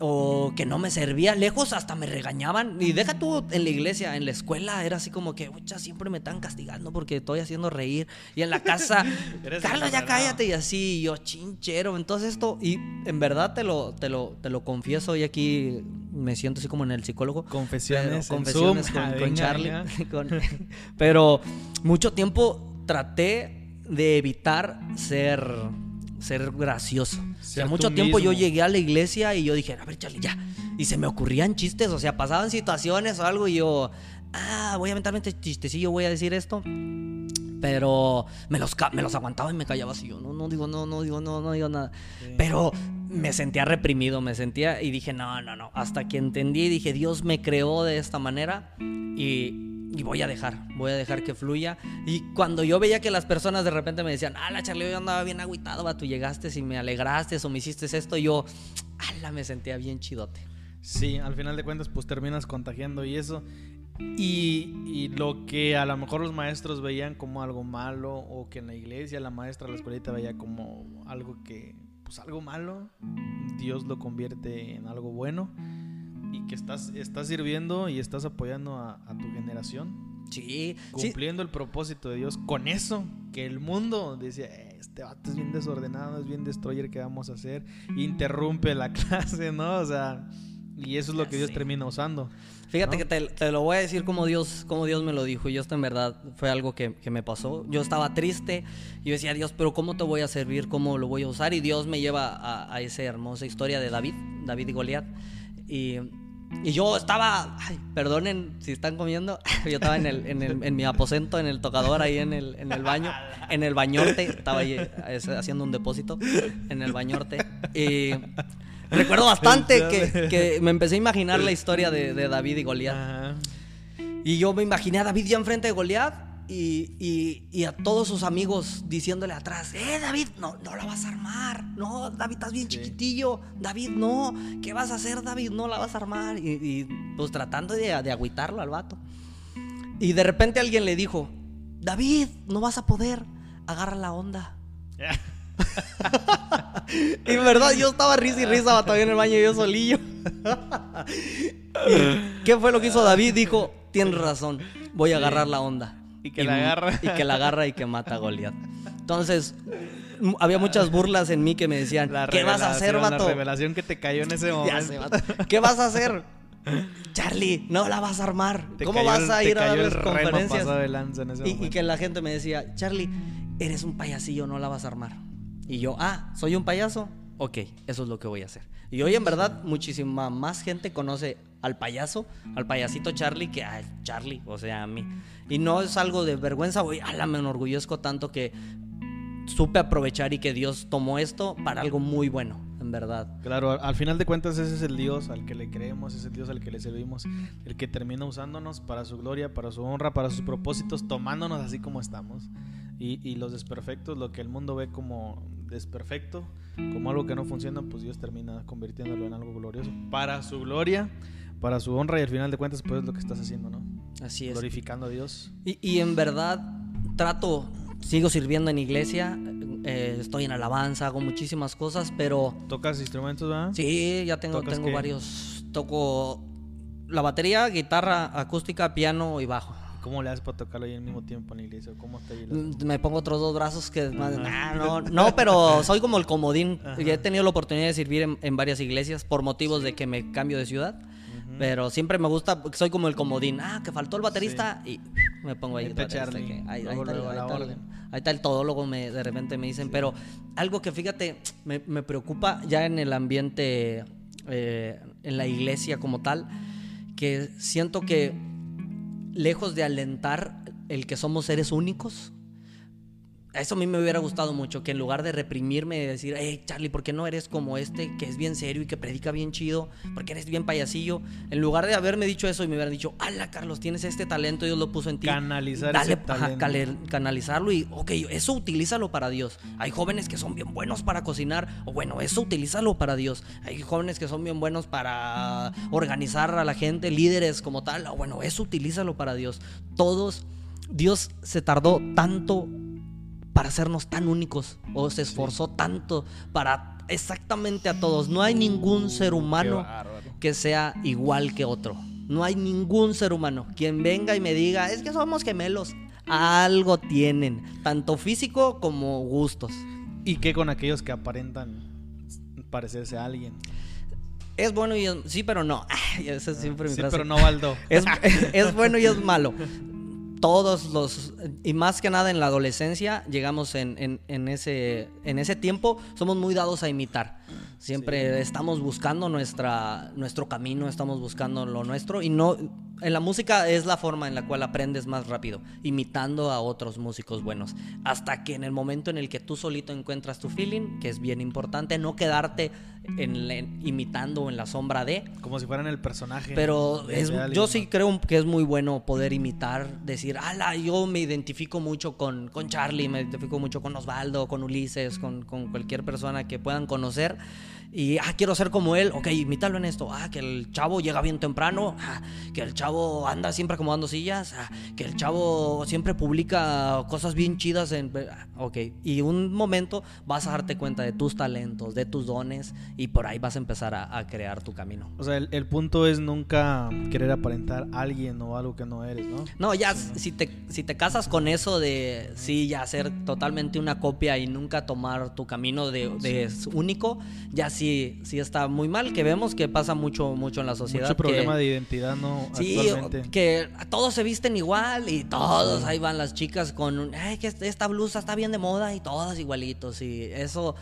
[SPEAKER 2] o que no me servía lejos, hasta me regañaban. Y deja tú en la iglesia, en la escuela, era así como que, "Ucha, siempre me están castigando porque estoy haciendo reír. Y en la casa, Carlos, ya cállate. Y así, y yo, chinchero. Entonces esto, y en verdad te lo, te lo, te lo confieso, y aquí me siento así como en el psicólogo.
[SPEAKER 1] Confesiones,
[SPEAKER 2] Pero- confesiones
[SPEAKER 1] Zoom.
[SPEAKER 2] con,
[SPEAKER 1] Ah,
[SPEAKER 2] con
[SPEAKER 1] venga,
[SPEAKER 2] Charlie.
[SPEAKER 1] venga.
[SPEAKER 2] con- pero mucho tiempo traté de evitar ser, ser gracioso. O sea, mucho tiempo yo llegué a la iglesia y yo dije, a ver, Charlie, ya. Y se me ocurrían chistes, o sea, pasaban situaciones o algo y yo, ah, voy a mentalmente chistecillo, voy a decir esto. Pero me los, me los aguantaba y me callaba así. Yo no, no digo, no, no digo, no, no digo nada.
[SPEAKER 1] Sí.
[SPEAKER 2] Pero me sentía reprimido, me sentía y dije, no, no, no. Hasta que entendí, dije, Dios me creó de esta manera y, y voy a dejar, voy a dejar que fluya. Y cuando yo veía que las personas de repente me decían, la Charlie, yo andaba bien agüitado, va, tú llegaste y me alegraste o me hiciste esto, yo, ala, me sentía bien chidote.
[SPEAKER 1] Sí, al final de cuentas pues terminas contagiando y eso. Y, y lo que a lo mejor los maestros veían como algo malo o que en la iglesia la maestra la escuelita veía como algo que, pues algo malo, Dios lo convierte en algo bueno y que estás, estás sirviendo y estás apoyando a, a tu generación,
[SPEAKER 2] Sí, sí,
[SPEAKER 1] cumpliendo el propósito de Dios con eso, que el mundo decía, "Eh, este vato es bien desordenado, es bien destroyer, ¿qué vamos a hacer? Interrumpe la clase, ¿no? O sea, y eso es lo que Dios termina usando.
[SPEAKER 2] Fíjate
[SPEAKER 1] ¿no?
[SPEAKER 2] que te, te lo voy a decir como Dios, como Dios me lo dijo. Y esto en verdad fue algo que, que me pasó. Yo estaba triste. Y yo decía, Dios, pero ¿cómo te voy a servir? ¿Cómo lo voy a usar? Y Dios me lleva a, a esa hermosa historia de David, David y Goliat. Y, y yo estaba, ay, perdonen si están comiendo. Yo estaba en, el, en, el- en mi aposento, en el tocador, ahí en el, en el baño, en el bañorte. Estaba ahí haciendo un depósito en el bañorte. Y recuerdo bastante que, que me empecé a imaginar la historia de, de David y Goliat. Y yo me imaginé a David ya enfrente de Goliat y, y- y a todos sus amigos diciéndole atrás, eh, David, no, no la vas a armar. No, David, estás bien
[SPEAKER 1] Sí.
[SPEAKER 2] chiquitillo. David, no. ¿Qué vas a hacer, David? No la vas a armar. Y, y, pues tratando de, de agüitarlo al vato. Y de repente alguien le dijo, David, no vas a poder. Agarra la onda. Y en verdad yo estaba risa y risa batallando en el baño yo solillo. ¿Y ¿Qué fue lo que hizo David? Dijo, tienes razón, voy a agarrar la onda.
[SPEAKER 1] Y que la agarra.
[SPEAKER 2] Y que la agarra y que mata a Goliat. Entonces, había muchas burlas en mí que me decían,
[SPEAKER 1] La
[SPEAKER 2] ¿qué vas a hacer, vato?
[SPEAKER 1] La revelación que te cayó en ese momento.
[SPEAKER 2] Sé. ¿Qué vas a hacer? Charlie, no la vas a armar.
[SPEAKER 1] Te
[SPEAKER 2] ¿Cómo
[SPEAKER 1] cayó
[SPEAKER 2] vas a ir a dar las conferencias?
[SPEAKER 1] de
[SPEAKER 2] Y, y que la gente me decía, Charlie, eres un payasillo, no la vas a armar. Y yo, ah, ¿soy un payaso? Ok, eso es lo que voy a hacer. Y hoy en verdad muchísima más gente conoce al payaso, al payasito Charlie, que a Charlie, o sea, a mí. Y no es algo de vergüenza, güey, ala, me enorgullezco tanto que supe aprovechar y que Dios tomó esto para algo muy bueno, en verdad.
[SPEAKER 1] Claro, al final de cuentas ese es el Dios al que le creemos, es el Dios al que le servimos, el que termina usándonos para su gloria, para su honra, para sus propósitos, tomándonos así como estamos. Y, y los desperfectos, lo que el mundo ve como desperfecto, como algo que no funciona, pues Dios termina convirtiéndolo en algo glorioso. Para su gloria, para su honra y al final de cuentas pues es lo que estás haciendo, ¿no?
[SPEAKER 2] Así es.
[SPEAKER 1] Glorificando a Dios.
[SPEAKER 2] Y, y en verdad trato, sigo sirviendo en iglesia, eh, estoy en alabanza, hago muchísimas cosas, pero
[SPEAKER 1] ¿Tocas instrumentos, verdad?
[SPEAKER 2] sí, ya tengo,
[SPEAKER 1] ¿Tocas
[SPEAKER 2] tengo
[SPEAKER 1] qué?
[SPEAKER 2] varios. Toco la batería, guitarra acústica, piano y bajo.
[SPEAKER 1] ¿Cómo le haces para tocarlo ahí al mismo tiempo en la iglesia? ¿Cómo está ahí? la-
[SPEAKER 2] Me pongo otros dos brazos que... nah, no, no, pero soy como el comodín.
[SPEAKER 1] Ajá.
[SPEAKER 2] He tenido la oportunidad de servir en, en varias iglesias por motivos de que me cambio de ciudad. Pero siempre me gusta, soy como el comodín. Ah, que faltó el baterista y me pongo ahí.
[SPEAKER 1] Ahí
[SPEAKER 2] el
[SPEAKER 1] está
[SPEAKER 2] baterista,
[SPEAKER 1] Charlie.
[SPEAKER 2] que ahí,
[SPEAKER 1] Luego,
[SPEAKER 2] está, el-
[SPEAKER 1] luego
[SPEAKER 2] ahí está el-
[SPEAKER 1] orden.
[SPEAKER 2] ahí está el todólogo, me, de repente me dicen. Pero algo que fíjate, me, me preocupa ya en el ambiente, eh, en la iglesia como tal, que siento que lejos de alentar el que somos seres únicos, eso a mí me hubiera gustado mucho, que en lugar de reprimirme y decir, hey Charlie, ¿por qué no eres como este que es bien serio y que predica bien chido? ¿Por qué eres bien payasillo? En lugar de haberme dicho eso y me hubieran dicho, ala Carlos, tienes este talento, Dios lo puso en ti.
[SPEAKER 1] Canalizar
[SPEAKER 2] Dale,
[SPEAKER 1] ese
[SPEAKER 2] ajá,
[SPEAKER 1] talento.
[SPEAKER 2] cale- canalizarlo y, ok, eso utilízalo para Dios. Hay jóvenes que son bien buenos para cocinar, o bueno, eso utilízalo para Dios. Hay jóvenes que son bien buenos para organizar a la gente, líderes como tal, o bueno, eso utilízalo para Dios. Todos, Dios se tardó tanto para hacernos tan únicos, o se esforzó tanto para exactamente a todos. No hay ningún ser humano que sea igual que otro. No hay ningún ser humano. Quien venga y me diga, es que somos gemelos. Algo tienen, tanto físico como gustos.
[SPEAKER 1] ¿Y qué con aquellos que aparentan parecerse a alguien?
[SPEAKER 2] Es bueno y es... Sí, pero no. Esa es siempre mi
[SPEAKER 1] Sí,
[SPEAKER 2] frase.
[SPEAKER 1] pero no Baldo.
[SPEAKER 2] Es, es bueno y es malo. Todos los, y más que nada en la adolescencia, llegamos en, en- en ese, en ese tiempo, somos muy dados a imitar. Siempre estamos buscando nuestra, nuestro camino, estamos buscando lo nuestro y no... En la música es la forma en la cual aprendes más rápido, imitando a otros músicos buenos. Hasta que en el momento en el que tú solito encuentras tu feeling, que es bien importante, no quedarte en, en- imitando en la sombra de,
[SPEAKER 1] Como si fueran el personaje.
[SPEAKER 2] pero es- yo sí creo que es muy bueno poder imitar, decir, ala, yo me identifico mucho con, con Charlie, me identifico mucho con Osvaldo, con Ulises, con, con cualquier persona que puedan conocer. Y, ah, quiero ser como él, ok, imítalo en esto. Ah, que el chavo llega bien temprano, ah, que el chavo anda siempre acomodando sillas, ah, que el chavo siempre publica cosas bien chidas en... ah, Ok, y un momento vas a darte cuenta de tus talentos, de tus dones, y por ahí vas a empezar a- a crear tu camino.
[SPEAKER 1] O sea, el, el punto es nunca querer aparentar a alguien o algo que no eres, ¿no?
[SPEAKER 2] No, ya si te, si te casas con eso de sí, ya ser totalmente una copia y nunca tomar tu camino de, de único, ya sí, sí está muy mal, que vemos que pasa mucho, mucho en la sociedad.
[SPEAKER 1] Mucho problema
[SPEAKER 2] que,
[SPEAKER 1] de identidad, ¿no?
[SPEAKER 2] Sí,
[SPEAKER 1] Actualmente.
[SPEAKER 2] que todos se visten igual y todos ahí van las chicas con, ay, que esta blusa está bien de moda y todas igualitos y eso...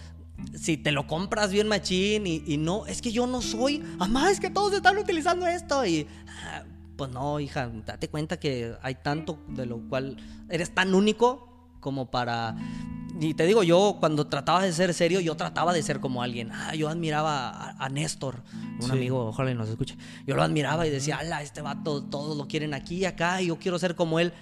[SPEAKER 2] Si te lo compras bien machín y, y no, es que yo no soy, mamá, es que todos están utilizando esto y... ah, Pues no, hija, date cuenta que hay tanto de lo cual eres tan único como para... Y te digo, yo cuando trataba de ser serio, yo trataba de ser como alguien. Ah, yo admiraba a, a Néstor, un
[SPEAKER 1] Sí.
[SPEAKER 2] amigo, ojalá y nos escuche. Yo lo admiraba y decía, ala, este vato, todos lo quieren aquí y acá, y yo quiero ser como él.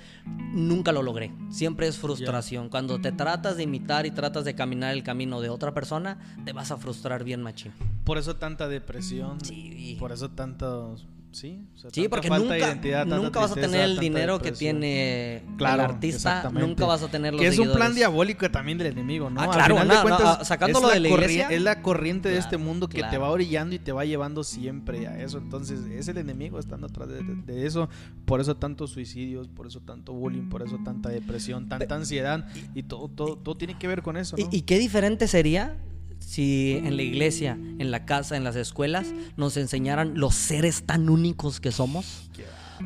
[SPEAKER 2] Nunca lo logré. Siempre es frustración. Cuando te tratas de imitar y tratas de caminar el camino de otra persona, te vas a frustrar bien machín.
[SPEAKER 1] Por eso tanta depresión.
[SPEAKER 2] Sí.
[SPEAKER 1] Por eso tanto. Sí, o sea,
[SPEAKER 2] Sí,
[SPEAKER 1] tanta
[SPEAKER 2] porque nunca,
[SPEAKER 1] identidad, tanta
[SPEAKER 2] nunca vas a tener el dinero que tiene
[SPEAKER 1] Claro,
[SPEAKER 2] el artista, nunca vas a tener los
[SPEAKER 1] Que es un plan diabólico también del enemigo, ¿no?
[SPEAKER 2] Ah,
[SPEAKER 1] Al
[SPEAKER 2] claro,
[SPEAKER 1] final
[SPEAKER 2] no,
[SPEAKER 1] de cuentas,
[SPEAKER 2] sacándolo de la iglesia.
[SPEAKER 1] Es la corriente de este mundo que te va orillando y te va llevando siempre a eso. Entonces, es el enemigo estando atrás de, de- de eso. Por eso tantos suicidios, por eso tanto bullying, por eso tanta depresión, tanta ansiedad. Y todo, todo, todo tiene que ver con eso, ¿no?
[SPEAKER 2] ¿Y, y qué diferente sería si en la iglesia, en la casa, en las escuelas, nos enseñaran los seres tan únicos que somos?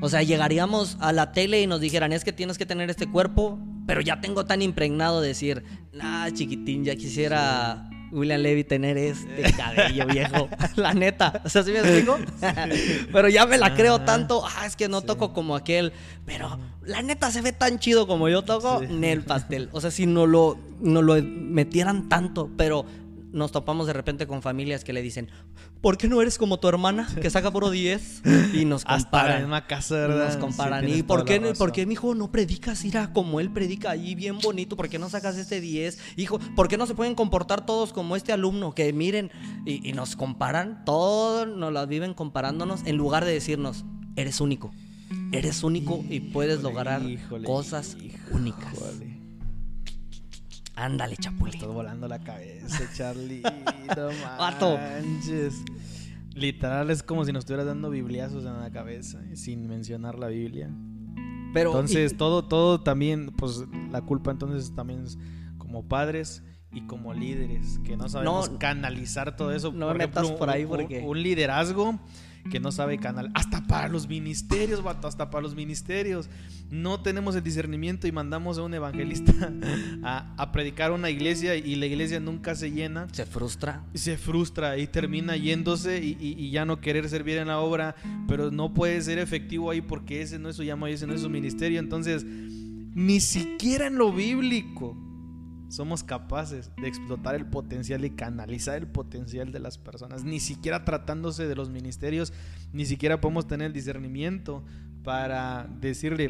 [SPEAKER 2] O sea, llegaríamos a la tele y nos dijeran, es que tienes que tener este cuerpo, pero ya tengo tan impregnado de decir, nah, chiquitín, ya quisiera William Levy tener este cabello viejo. la neta, o sea, ¿sí me explico? pero ya me la creo tanto, ah, es que no
[SPEAKER 1] Sí.
[SPEAKER 2] toco como aquel, pero la neta se ve tan chido como yo toco,
[SPEAKER 1] Sí.
[SPEAKER 2] en el pastel. O sea, si no lo, no lo metieran tanto, pero nos topamos de repente con familias que le dicen, ¿por qué no eres como tu hermana que saca puro 10? Y nos
[SPEAKER 1] Hasta la
[SPEAKER 2] comparan.
[SPEAKER 1] misma casa, ¿verdad?
[SPEAKER 2] Nos comparan.
[SPEAKER 1] Sí,
[SPEAKER 2] ¿Y por qué, por qué, mijo, no predicas? Mira, como él predica ahí, bien bonito. ¿Por qué no sacas este 10? Hijo, ¿por qué no se pueden comportar todos como este alumno? Que miren, y, y nos comparan, todos nos las viven comparándonos en lugar de decirnos, eres único. Eres único y puedes
[SPEAKER 1] Híjole,
[SPEAKER 2] lograr
[SPEAKER 1] híjole,
[SPEAKER 2] cosas
[SPEAKER 1] híjole.
[SPEAKER 2] únicas. Ándale, chapulín.
[SPEAKER 1] Estás volando la cabeza, Charlie. No
[SPEAKER 2] Vato.
[SPEAKER 1] manches. Literal es como si nos estuvieras dando bibliazos en la cabeza, sin mencionar la Biblia.
[SPEAKER 2] Pero,
[SPEAKER 1] entonces
[SPEAKER 2] y-
[SPEAKER 1] todo, todo también, pues la culpa entonces también es como padres y como líderes que no sabemos
[SPEAKER 2] No,
[SPEAKER 1] canalizar todo eso.
[SPEAKER 2] no me metas por ahí porque-
[SPEAKER 1] un, un liderazgo que no sabe canal, hasta para los ministerios, vato, hasta para los ministerios. No tenemos el discernimiento y mandamos a un evangelista a, a predicar a una iglesia y la iglesia nunca se llena
[SPEAKER 2] se frustra.
[SPEAKER 1] se frustra y termina yéndose y, y- y ya no querer servir en la obra, pero no puede ser efectivo ahí porque ese no es su llamado y ese no es su ministerio. Entonces, ni siquiera en lo bíblico somos capaces de explotar el potencial y canalizar el potencial de las personas. Ni siquiera tratándose de los ministerios, ni siquiera podemos tener el discernimiento para decirle,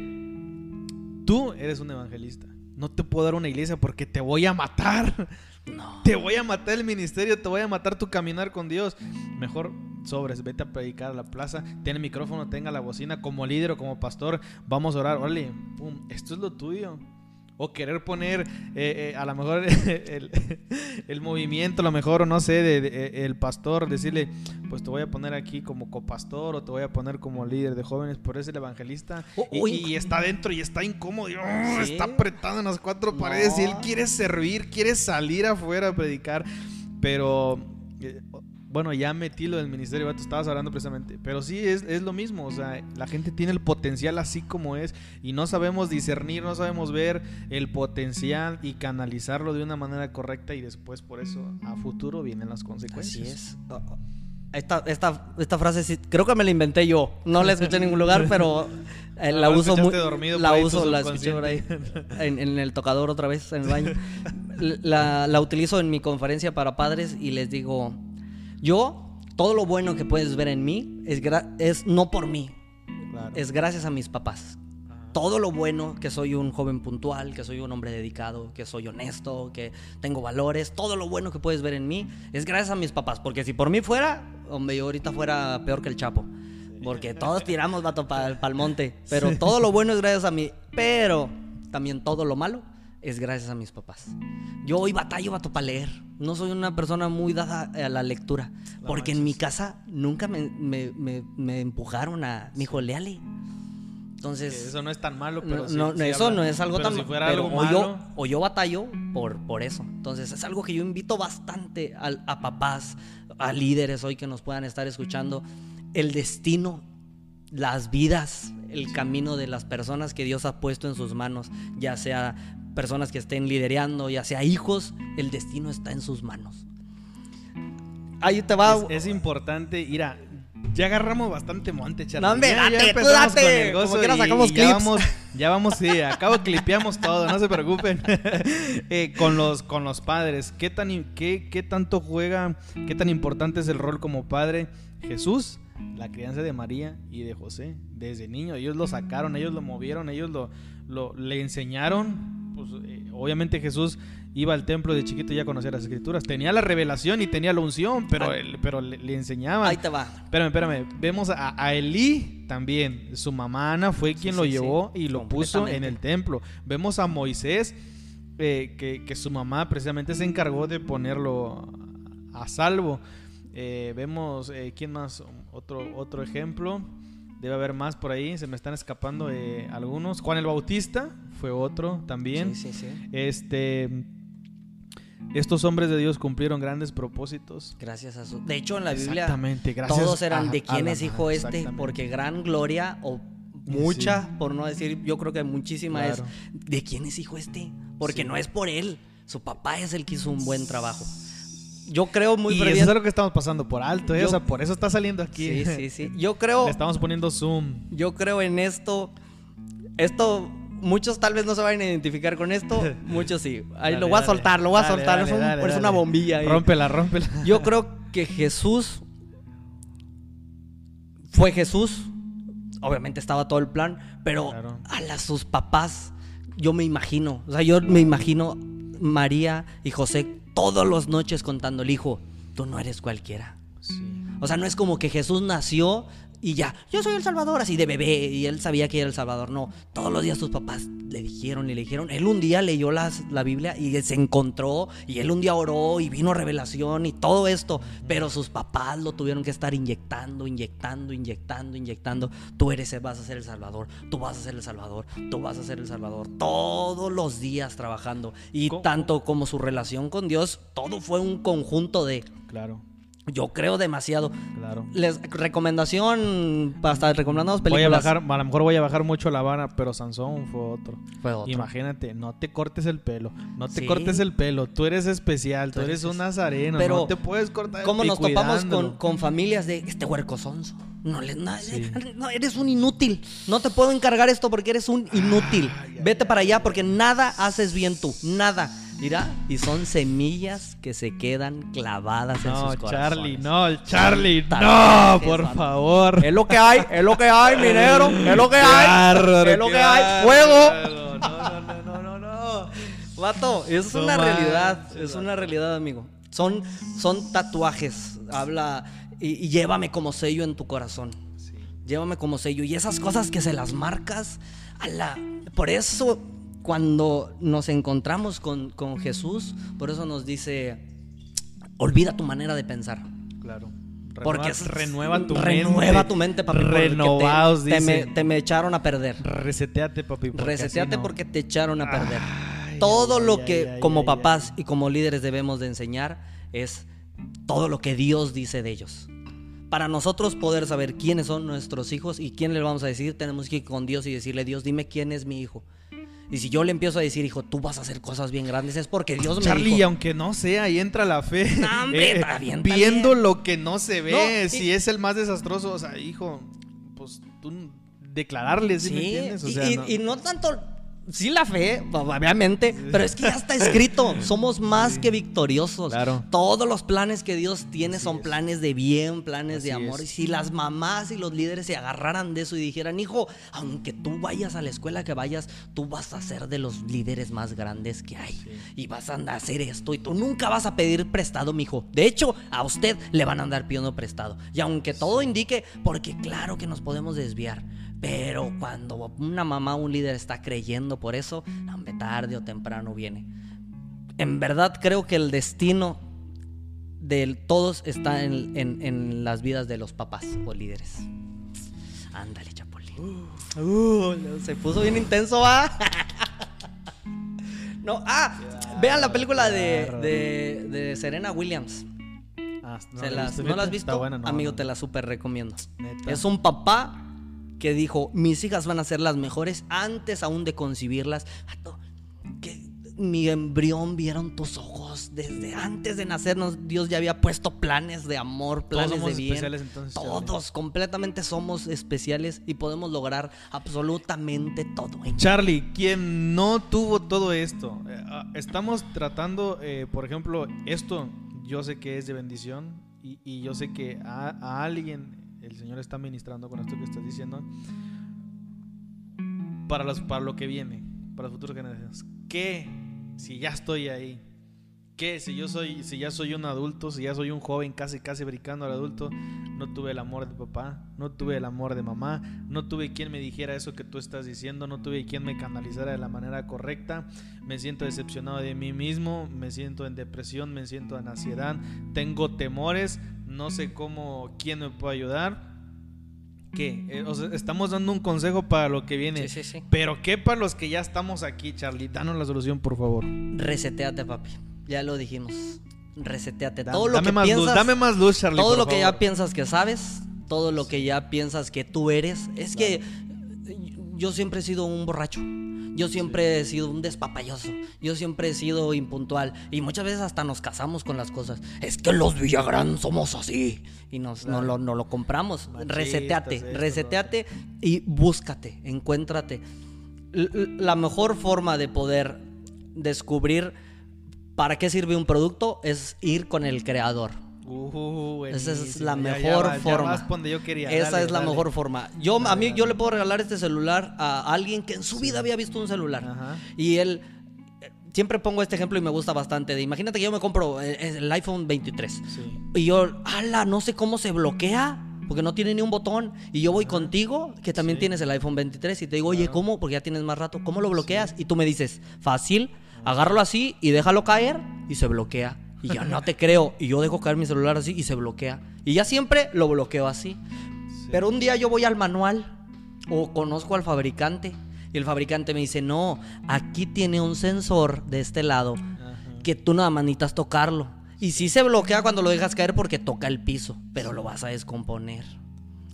[SPEAKER 1] tú eres un evangelista. No te puedo dar una iglesia porque te voy a matar.
[SPEAKER 2] No.
[SPEAKER 1] Te voy a matar el ministerio, te voy a matar tu caminar con Dios. Mejor sobres, vete a predicar a la plaza, ten el micrófono, tenga la bocina como líder o como pastor. Vamos a orar, órale, pum, esto es lo tuyo. O querer poner eh, eh, a lo mejor el, el movimiento, a lo mejor, o no sé, de, de- eh, el pastor, decirle, pues te voy a poner aquí como copastor o te voy a poner como líder de jóvenes, por eso el evangelista.
[SPEAKER 2] O-
[SPEAKER 1] Y, está dentro y está incómodo, y, oh,
[SPEAKER 2] Sí.
[SPEAKER 1] está apretado en las cuatro paredes y él quiere servir, quiere salir afuera a predicar, pero eh, bueno, ya metí lo del ministerio, vato, estabas hablando precisamente, pero sí es, es lo mismo, o sea, la gente tiene el potencial así como es y no sabemos discernir, no sabemos ver el potencial y canalizarlo de una manera correcta y después por eso a futuro vienen las
[SPEAKER 2] Así
[SPEAKER 1] consecuencias.
[SPEAKER 2] es. Esta, esta, esta frase sí, creo que me la inventé yo. No la escuché en ningún lugar, pero eh, la
[SPEAKER 1] Ah,
[SPEAKER 2] uso muy.
[SPEAKER 1] dormido
[SPEAKER 2] La uso, la escuché por ahí. En, en el tocador otra vez, en el baño. La, la utilizo en mi conferencia para padres y les digo: Yo, todo lo bueno que puedes ver en mí es, es no por mí,
[SPEAKER 1] Claro.
[SPEAKER 2] es gracias a mis papás. Todo lo bueno, que soy un joven puntual, que soy un hombre dedicado, que soy honesto, que tengo valores, todo lo bueno que puedes ver en mí es gracias a mis papás. Porque si por mí fuera, hombre, yo ahorita fuera peor que el Chapo. Porque todos tiramos vato para el monte. Pero todo lo bueno es gracias a mí. Pero también todo lo malo es gracias a mis papás. Yo hoy batallo vato para leer. No soy una persona muy dada a la lectura.
[SPEAKER 1] No
[SPEAKER 2] Porque en mi
[SPEAKER 1] manches.
[SPEAKER 2] casa nunca me, me- me- me empujaron a, mi hijo, léale.
[SPEAKER 1] Que
[SPEAKER 2] Entonces,
[SPEAKER 1] eso no es tan malo, pero
[SPEAKER 2] no,
[SPEAKER 1] sí-
[SPEAKER 2] no,
[SPEAKER 1] sí
[SPEAKER 2] eso
[SPEAKER 1] habla.
[SPEAKER 2] no es algo
[SPEAKER 1] Pero
[SPEAKER 2] tan
[SPEAKER 1] si fuera
[SPEAKER 2] pero
[SPEAKER 1] algo
[SPEAKER 2] o
[SPEAKER 1] malo,
[SPEAKER 2] yo o yo batallo por, por eso. Entonces, es algo que yo invito bastante al- a, papás, a líderes hoy que nos puedan estar escuchando. El destino, las vidas, el camino de las personas que Dios ha puesto en sus manos, ya sea personas que estén liderando, ya sea hijos, el destino está en sus manos. Ahí te va.
[SPEAKER 1] Es, es importante ir a. Ya agarramos bastante monte, Charlie.
[SPEAKER 2] No, hombre,
[SPEAKER 1] ya, ya
[SPEAKER 2] date, tú
[SPEAKER 1] empezamos
[SPEAKER 2] date.
[SPEAKER 1] con el gozo
[SPEAKER 2] Como quiera sacamos
[SPEAKER 1] y ya
[SPEAKER 2] clips.
[SPEAKER 1] vamos, ya vamos, sí, acabo clipeamos todo, no se preocupen. Eh, con los con los padres, ¿qué tan qué, qué tanto juega, qué tan importante es el rol como padre? Jesús, la crianza de María y de José, desde niño, ellos lo sacaron, ellos lo movieron, ellos lo, lo le enseñaron. Pues, eh, obviamente Jesús iba al templo de chiquito y ya conocía las escrituras, tenía la revelación y tenía la unción, pero,
[SPEAKER 2] Ay.
[SPEAKER 1] él- pero le, le enseñaban.
[SPEAKER 2] Ahí te va.
[SPEAKER 1] Espérame, espérame. Vemos a, a Elí también. Su mamá Ana fue quien
[SPEAKER 2] Sí,
[SPEAKER 1] lo
[SPEAKER 2] sí,
[SPEAKER 1] llevó
[SPEAKER 2] sí,
[SPEAKER 1] y lo puso en el templo. Vemos a Moisés, eh, que, que su mamá precisamente se encargó de ponerlo a salvo. Eh, vemos, ¿quién más? Otro, otro ejemplo. Debe haber más por ahí. Se me están escapando eh, algunos. Juan el Bautista fue otro también.
[SPEAKER 2] Sí, sí, sí.
[SPEAKER 1] Este. Estos hombres de Dios cumplieron grandes propósitos.
[SPEAKER 2] Gracias a su. De hecho, en la Biblia
[SPEAKER 1] Exactamente, gracias
[SPEAKER 2] todos eran
[SPEAKER 1] a-
[SPEAKER 2] de quién es hijo este, porque gran gloria o mucha, por no decir, yo creo que muchísima
[SPEAKER 1] Claro.
[SPEAKER 2] es de quién es hijo este, porque no es por él, su papá es el que hizo un buen trabajo. Yo creo muy
[SPEAKER 1] y eso es algo que estamos pasando por alto, ¿eh?
[SPEAKER 2] Yo-
[SPEAKER 1] o sea, por eso está saliendo aquí.
[SPEAKER 2] Sí, sí, sí. Yo creo,
[SPEAKER 1] Le estamos poniendo zoom.
[SPEAKER 2] yo creo en esto. Esto, muchos tal vez no se vayan a identificar con esto, muchos sí. Ahí
[SPEAKER 1] Dale,
[SPEAKER 2] lo voy a soltar, lo voy a soltar. es un- una bombilla. ahí.
[SPEAKER 1] Rómpela, rómpela.
[SPEAKER 2] Yo creo que Jesús fue Jesús. Obviamente estaba todo el plan, pero
[SPEAKER 1] Claro.
[SPEAKER 2] a las, sus papás, yo me imagino, o sea, yo me imagino María y José todas las noches contando el hijo, tú no eres cualquiera.
[SPEAKER 1] Sí.
[SPEAKER 2] O sea, no es como que Jesús nació y ya, yo soy el Salvador, así de bebé, y él sabía que era el Salvador. No, todos los días sus papás le dijeron y le dijeron. Él un día leyó las, la Biblia y se encontró, y él un día oró y vino revelación y todo esto, pero sus papás lo tuvieron que estar inyectando, inyectando, inyectando, inyectando. Tú eres, vas a ser el Salvador, tú vas a ser el Salvador, tú vas a ser el Salvador. Todos los días trabajando. Y
[SPEAKER 1] ¿Cómo?
[SPEAKER 2] tanto como su relación con Dios, todo fue un conjunto de,
[SPEAKER 1] Claro,
[SPEAKER 2] yo creo demasiado.
[SPEAKER 1] claro.
[SPEAKER 2] Les recomendación, hasta recomendamos
[SPEAKER 1] Voy a
[SPEAKER 2] películas.
[SPEAKER 1] bajar, a lo mejor voy a bajar mucho la vara, pero Sansón fue otro.
[SPEAKER 2] Fue otro.
[SPEAKER 1] Imagínate, no te cortes el pelo, no te
[SPEAKER 2] Sí.
[SPEAKER 1] cortes el pelo, tú eres especial, tú,
[SPEAKER 2] Tú
[SPEAKER 1] eres,
[SPEAKER 2] eres
[SPEAKER 1] un nazareno,
[SPEAKER 2] Pero,
[SPEAKER 1] no te puedes cortar
[SPEAKER 2] ¿Cómo
[SPEAKER 1] y
[SPEAKER 2] nos topamos con, con familias de este huerco sonso? No, le, no,
[SPEAKER 1] Sí.
[SPEAKER 2] no, eres un inútil. No te puedo encargar esto porque eres un inútil. Vete para allá porque nada haces bien tú. Nada. Mira, y son semillas que se quedan clavadas en sus corazones.
[SPEAKER 1] Charlie, no, el Charlie, no, por favor.
[SPEAKER 2] Es lo que hay, es lo que hay, minero. Es lo que hay. Es lo que hay. Fuego.
[SPEAKER 1] No, no, no, no, no, no.
[SPEAKER 2] Vato, es
[SPEAKER 1] No
[SPEAKER 2] una realidad, es una realidad, amigo. Son, son tatuajes, habla y, y llévame como sello en tu corazón.
[SPEAKER 1] Sí.
[SPEAKER 2] Llévame como sello. Y esas cosas que se las marcas, a la... por eso cuando nos encontramos con, con Jesús, por eso nos dice, olvida tu manera de pensar.
[SPEAKER 1] Claro.
[SPEAKER 2] Porque
[SPEAKER 1] Renueva, renueva tu
[SPEAKER 2] renueva
[SPEAKER 1] mente.
[SPEAKER 2] tu mente, papi.
[SPEAKER 1] Renovaos,
[SPEAKER 2] te, te
[SPEAKER 1] dice.
[SPEAKER 2] me, te me echaron a perder.
[SPEAKER 1] Reseteate, papi. porque
[SPEAKER 2] Reseteate
[SPEAKER 1] no.
[SPEAKER 2] porque te echaron a perder.
[SPEAKER 1] Ay,
[SPEAKER 2] todo
[SPEAKER 1] ay,
[SPEAKER 2] lo
[SPEAKER 1] ay,
[SPEAKER 2] que como papás y como líderes debemos de enseñar es todo lo que Dios dice de ellos. Para nosotros poder saber quiénes son nuestros hijos y quién le vamos a decir, tenemos que ir con Dios y decirle, Dios, dime quién es mi hijo. Y si yo le empiezo a decir, hijo, tú vas a hacer cosas bien grandes, es porque Dios me
[SPEAKER 1] Charlie,
[SPEAKER 2] dijo.
[SPEAKER 1] aunque no sea, ahí entra la fe.
[SPEAKER 2] No, hombre,
[SPEAKER 1] Eh,
[SPEAKER 2] está bien, está
[SPEAKER 1] viendo
[SPEAKER 2] bien.
[SPEAKER 1] lo que no se ve,
[SPEAKER 2] No, y-
[SPEAKER 1] si es el más desastroso, o sea, hijo, pues tú declararle, ¿sí, me
[SPEAKER 2] Sí,
[SPEAKER 1] entiendes? O
[SPEAKER 2] y,
[SPEAKER 1] sea,
[SPEAKER 2] y-
[SPEAKER 1] no-
[SPEAKER 2] y no tanto, sí la fe, obviamente, pero es que ya está escrito, somos más que victoriosos.
[SPEAKER 1] Claro.
[SPEAKER 2] Todos los planes que Dios tiene
[SPEAKER 1] Así
[SPEAKER 2] son
[SPEAKER 1] es.
[SPEAKER 2] planes de bien, planes de amor.
[SPEAKER 1] es.
[SPEAKER 2] Y si las mamás y los líderes se agarraran de eso y dijeran, hijo, aunque tú vayas a la escuela que vayas, tú vas a ser de los líderes más grandes que hay. Y vas a andar a hacer esto y tú nunca vas a pedir prestado, mijo. De hecho, a usted le van a andar pidiendo prestado. Y aunque todo indique, porque claro que nos podemos desviar. Pero cuando una mamá, un líder está creyendo por eso, hombre, tarde o temprano viene. En verdad creo que el destino de todos está en, en- en las vidas de los papás o líderes. Ándale, Chapulín. Uh, se puso bien intenso, va. no, ah, vean la película de, de- de Serena Williams.
[SPEAKER 1] Ah, no
[SPEAKER 2] Se las- ¿No la has visto?
[SPEAKER 1] está buena, no,
[SPEAKER 2] Amigo,
[SPEAKER 1] no.
[SPEAKER 2] te la súper recomiendo.
[SPEAKER 1] Neta.
[SPEAKER 2] Es un papá que dijo, mis hijas van a ser las mejores antes aún de concibirlas. Que mi embrión vieron tus ojos. Desde antes de nacernos, Dios ya había puesto planes de amor, planes
[SPEAKER 1] somos
[SPEAKER 2] de bien.
[SPEAKER 1] especiales, entonces, Charlie.
[SPEAKER 2] Todos, completamente somos especiales y podemos lograr absolutamente todo.
[SPEAKER 1] Charlie, quien no tuvo todo esto, eh, ah, estamos tratando, eh, por ejemplo, esto yo sé que es de bendición y, y yo sé que a, a alguien el Señor está ministrando con esto que estás diciendo para, los, para lo que viene, para las futuras generaciones. ¿Qué si ya estoy ahí? ¿Qué si yo soy, si ya soy un adulto, si ya soy un joven casi casi brincando al adulto, no tuve el amor de papá, no tuve el amor de mamá, no tuve quien me dijera eso que tú estás diciendo, no tuve quien me canalizara de la manera correcta, me siento decepcionado de mí mismo, me siento en depresión, me siento en ansiedad, tengo temores, no sé cómo, quién me puede ayudar. ¿Qué? Eh, o sea, estamos dando un consejo para lo que viene.
[SPEAKER 2] Sí, sí, sí.
[SPEAKER 1] Pero ¿qué para los que ya estamos aquí, Charlie? Danos la solución, por favor.
[SPEAKER 2] Reseteate, papi. Ya lo dijimos. Reseteate.
[SPEAKER 1] Da-
[SPEAKER 2] todo lo
[SPEAKER 1] dame
[SPEAKER 2] que
[SPEAKER 1] más
[SPEAKER 2] piensas,
[SPEAKER 1] luz, dame más luz, Charlie.
[SPEAKER 2] todo lo que ya piensas que sabes, todo lo que ya piensas que tú eres, es que yo siempre he sido un borracho. Yo siempre he sido un despapayoso. Yo siempre he sido impuntual. Y muchas veces hasta nos casamos con las cosas. Es que los Villagrán somos así. Y nos, no, lo, no lo compramos.
[SPEAKER 1] Machistas,
[SPEAKER 2] reseteate,
[SPEAKER 1] esto,
[SPEAKER 2] reseteate y búscate, encuéntrate. L- La mejor forma de poder descubrir para qué sirve un producto es ir con el creador.
[SPEAKER 1] Uh,
[SPEAKER 2] Esa es la
[SPEAKER 1] Ya- ya
[SPEAKER 2] mejor
[SPEAKER 1] ya
[SPEAKER 2] forma.
[SPEAKER 1] donde yo quería.
[SPEAKER 2] Esa
[SPEAKER 1] Dale,
[SPEAKER 2] es la
[SPEAKER 1] dale.
[SPEAKER 2] mejor forma. Yo, a mí,
[SPEAKER 1] Dale,
[SPEAKER 2] yo
[SPEAKER 1] dale.
[SPEAKER 2] le puedo regalar este celular a alguien que en su vida había visto un celular.
[SPEAKER 1] Ajá.
[SPEAKER 2] Y él, eh, siempre pongo este ejemplo y me gusta bastante. De, imagínate que yo me compro eh, el iPhone 23.
[SPEAKER 1] Sí.
[SPEAKER 2] Y yo, ala, no sé cómo se bloquea. porque no tiene ni un botón. Y yo voy contigo, que también
[SPEAKER 1] Sí.
[SPEAKER 2] tienes el iPhone 23, y te digo, oye. ¿cómo? Porque ya tienes más rato. ¿Cómo lo bloqueas? Y tú me dices, fácil, agárralo así y déjalo caer y se bloquea. Y yo no te creo. Y yo dejo caer mi celular así y se bloquea. Y ya siempre lo bloqueo así.
[SPEAKER 1] Sí.
[SPEAKER 2] Pero un día yo voy al manual o conozco al fabricante y el fabricante me dice, no, aquí tiene un sensor de este lado que tú nada más necesitas tocarlo. Y sí se bloquea cuando lo dejas caer porque toca el piso, pero lo vas a descomponer.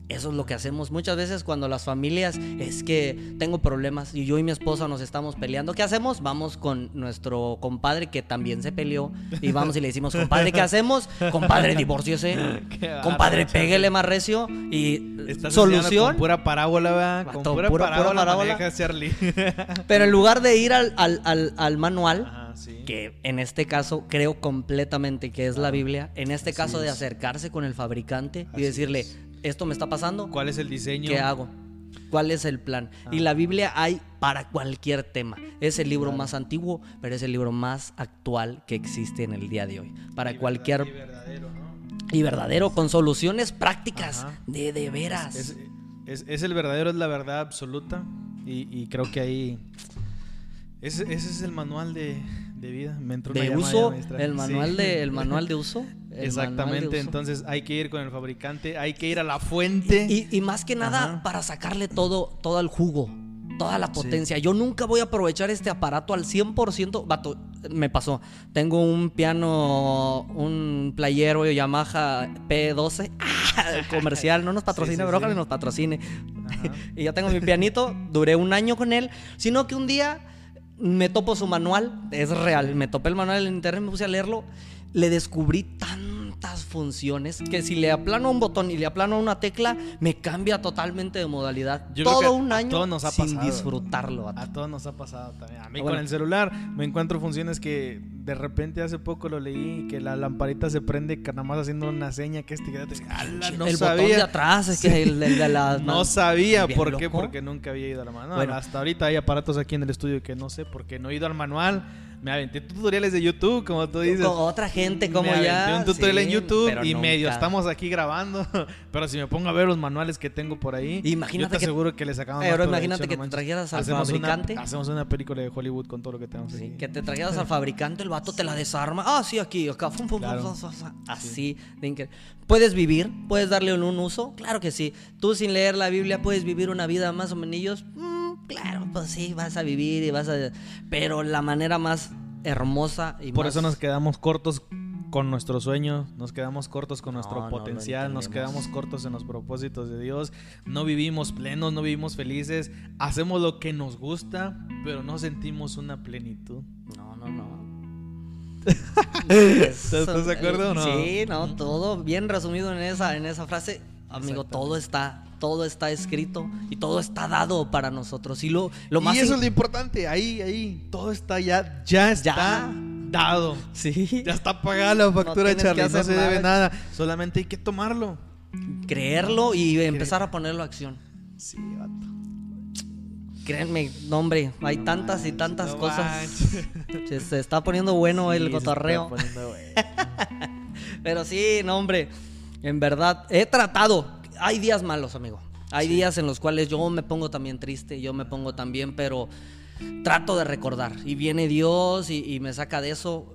[SPEAKER 2] Eso es lo que hacemos muchas veces cuando las familias es que tengo problemas y yo y mi esposa nos estamos peleando. ¿Qué hacemos? Vamos con nuestro compadre que también se peleó y vamos y le decimos, compadre, ¿qué hacemos? Compadre, divórciese.
[SPEAKER 1] Qué
[SPEAKER 2] Compadre, péguele más recio y
[SPEAKER 1] Estás
[SPEAKER 2] solución.
[SPEAKER 1] Con pura parábola, ¿verdad? Con pura,
[SPEAKER 2] pura-
[SPEAKER 1] parábola,
[SPEAKER 2] parábola. Pero en lugar de ir al, al- al- al manual,
[SPEAKER 1] Ajá, sí.
[SPEAKER 2] que en este caso creo completamente que es la Biblia, en este caso de acercarse con el fabricante y decirle,
[SPEAKER 1] es.
[SPEAKER 2] Esto me está pasando,
[SPEAKER 1] ¿Cuál es el diseño?
[SPEAKER 2] ¿qué hago? ¿Cuál es el plan? Y
[SPEAKER 1] Ah.
[SPEAKER 2] la Biblia hay para cualquier tema. Es el libro
[SPEAKER 1] Claro.
[SPEAKER 2] más antiguo, pero es el libro más actual que existe en el día de hoy. Para
[SPEAKER 1] Y verdad-
[SPEAKER 2] cualquier...
[SPEAKER 1] y verdadero, ¿no?
[SPEAKER 2] Y verdadero, con soluciones prácticas,
[SPEAKER 1] Ajá.
[SPEAKER 2] de, de veras.
[SPEAKER 1] Es, es- es el verdadero, es la verdad absoluta. Y, y creo que ahí. Ese, ese es el manual de, de vida. Me entró
[SPEAKER 2] de uso, el manual,
[SPEAKER 1] Sí.
[SPEAKER 2] de, el manual de uso. de
[SPEAKER 1] Exactamente.
[SPEAKER 2] uso.
[SPEAKER 1] Entonces hay que ir con el fabricante, hay que ir a la fuente.
[SPEAKER 2] Y, y más que nada
[SPEAKER 1] Ajá.
[SPEAKER 2] para sacarle todo, todo el jugo, toda la potencia. Yo nunca voy a aprovechar este aparato al 100%. Vato, me pasó. Tengo un piano, un playero Yamaha P12 comercial. No nos patrocina,
[SPEAKER 1] sí,
[SPEAKER 2] pero
[SPEAKER 1] sí.
[SPEAKER 2] ojalá nos patrocine. Y ya tengo mi pianito, duré un año con él. Sino que un día me topo su manual, es real. Me topé el manual en internet, me puse a leerlo. Le descubrí tantas funciones que si le aplano un botón y le aplano una tecla, me cambia totalmente de modalidad.
[SPEAKER 1] Yo
[SPEAKER 2] Todo un año
[SPEAKER 1] nos ha
[SPEAKER 2] sin
[SPEAKER 1] pasado.
[SPEAKER 2] disfrutarlo. vato.
[SPEAKER 1] A todos nos ha pasado también. A mí
[SPEAKER 2] Bueno.
[SPEAKER 1] con el celular me encuentro funciones que de repente hace poco lo leí, que la lamparita se prende nada más haciendo una seña que este no
[SPEAKER 2] el
[SPEAKER 1] sabía.
[SPEAKER 2] botón de atrás, es que el, el de las
[SPEAKER 1] No sabía por qué,
[SPEAKER 2] loco.
[SPEAKER 1] porque nunca había ido a la manual.
[SPEAKER 2] Bueno.
[SPEAKER 1] Hasta ahorita hay aparatos aquí en el estudio que no sé porque no he ido al manual. Me aventé tutoriales de YouTube, como tú dices.
[SPEAKER 2] Con otra gente como
[SPEAKER 1] me
[SPEAKER 2] ya.
[SPEAKER 1] aventé un tutorial
[SPEAKER 2] sí,
[SPEAKER 1] en YouTube y medio estamos aquí grabando. Pero si me pongo a ver los manuales que tengo por ahí,
[SPEAKER 2] Imagínate
[SPEAKER 1] yo te
[SPEAKER 2] que-
[SPEAKER 1] aseguro que le sacamos
[SPEAKER 2] Pero imagínate que
[SPEAKER 1] no
[SPEAKER 2] te trajeras al
[SPEAKER 1] Hacemos una-
[SPEAKER 2] fabricante.
[SPEAKER 1] hacemos una película de Hollywood con todo lo que tenemos
[SPEAKER 2] Sí,
[SPEAKER 1] aquí.
[SPEAKER 2] que te trajeras al fabricante, el vato te la desarma. Ah, sí, aquí, acá. fum, fum,
[SPEAKER 1] Claro.
[SPEAKER 2] fum, fum, fum, fum. Así. de ¿Puedes vivir? ¿Puedes darle un, un uso? Claro que sí. Tú sin leer la Biblia puedes vivir una vida más o menos. mm, claro, pues sí, vas a vivir y vas a. Pero la manera más hermosa y
[SPEAKER 1] Por
[SPEAKER 2] más-
[SPEAKER 1] eso nos quedamos cortos con nuestro sueño, nos quedamos cortos con nuestro
[SPEAKER 2] No, no lo
[SPEAKER 1] potencial, nos quedamos cortos en los propósitos de Dios, no vivimos plenos, no vivimos felices, hacemos lo que nos gusta, pero no sentimos una plenitud.
[SPEAKER 2] No, no, no.
[SPEAKER 1] ¿Estás de acuerdo o no?
[SPEAKER 2] Sí, no, todo bien resumido en esa, en esa frase. Amigo, todo está, todo está escrito y todo está dado para nosotros. Y lo, lo más
[SPEAKER 1] y eso es lo importante, ahí, ahí, todo está ya, ya está
[SPEAKER 2] Ya.
[SPEAKER 1] dado.
[SPEAKER 2] Sí.
[SPEAKER 1] Ya está pagada la factura,
[SPEAKER 2] que
[SPEAKER 1] Charlie, no se debe
[SPEAKER 2] nada.
[SPEAKER 1] solamente hay que tomarlo.
[SPEAKER 2] creerlo y empezar a ponerlo a acción.
[SPEAKER 1] Sí, vato.
[SPEAKER 2] Créanme, no, hombre, hay tantas y tantas
[SPEAKER 1] No
[SPEAKER 2] cosas. Se, está poniendo bueno el
[SPEAKER 1] Sí, se está
[SPEAKER 2] cotorreo.
[SPEAKER 1] poniendo bueno.
[SPEAKER 2] Pero sí, no, hombre, en verdad, he tratado. Hay días malos, amigo. Hay días en los cuales yo me pongo también triste, yo me pongo también, pero trato de recordar. Y viene Dios y, y me saca de eso.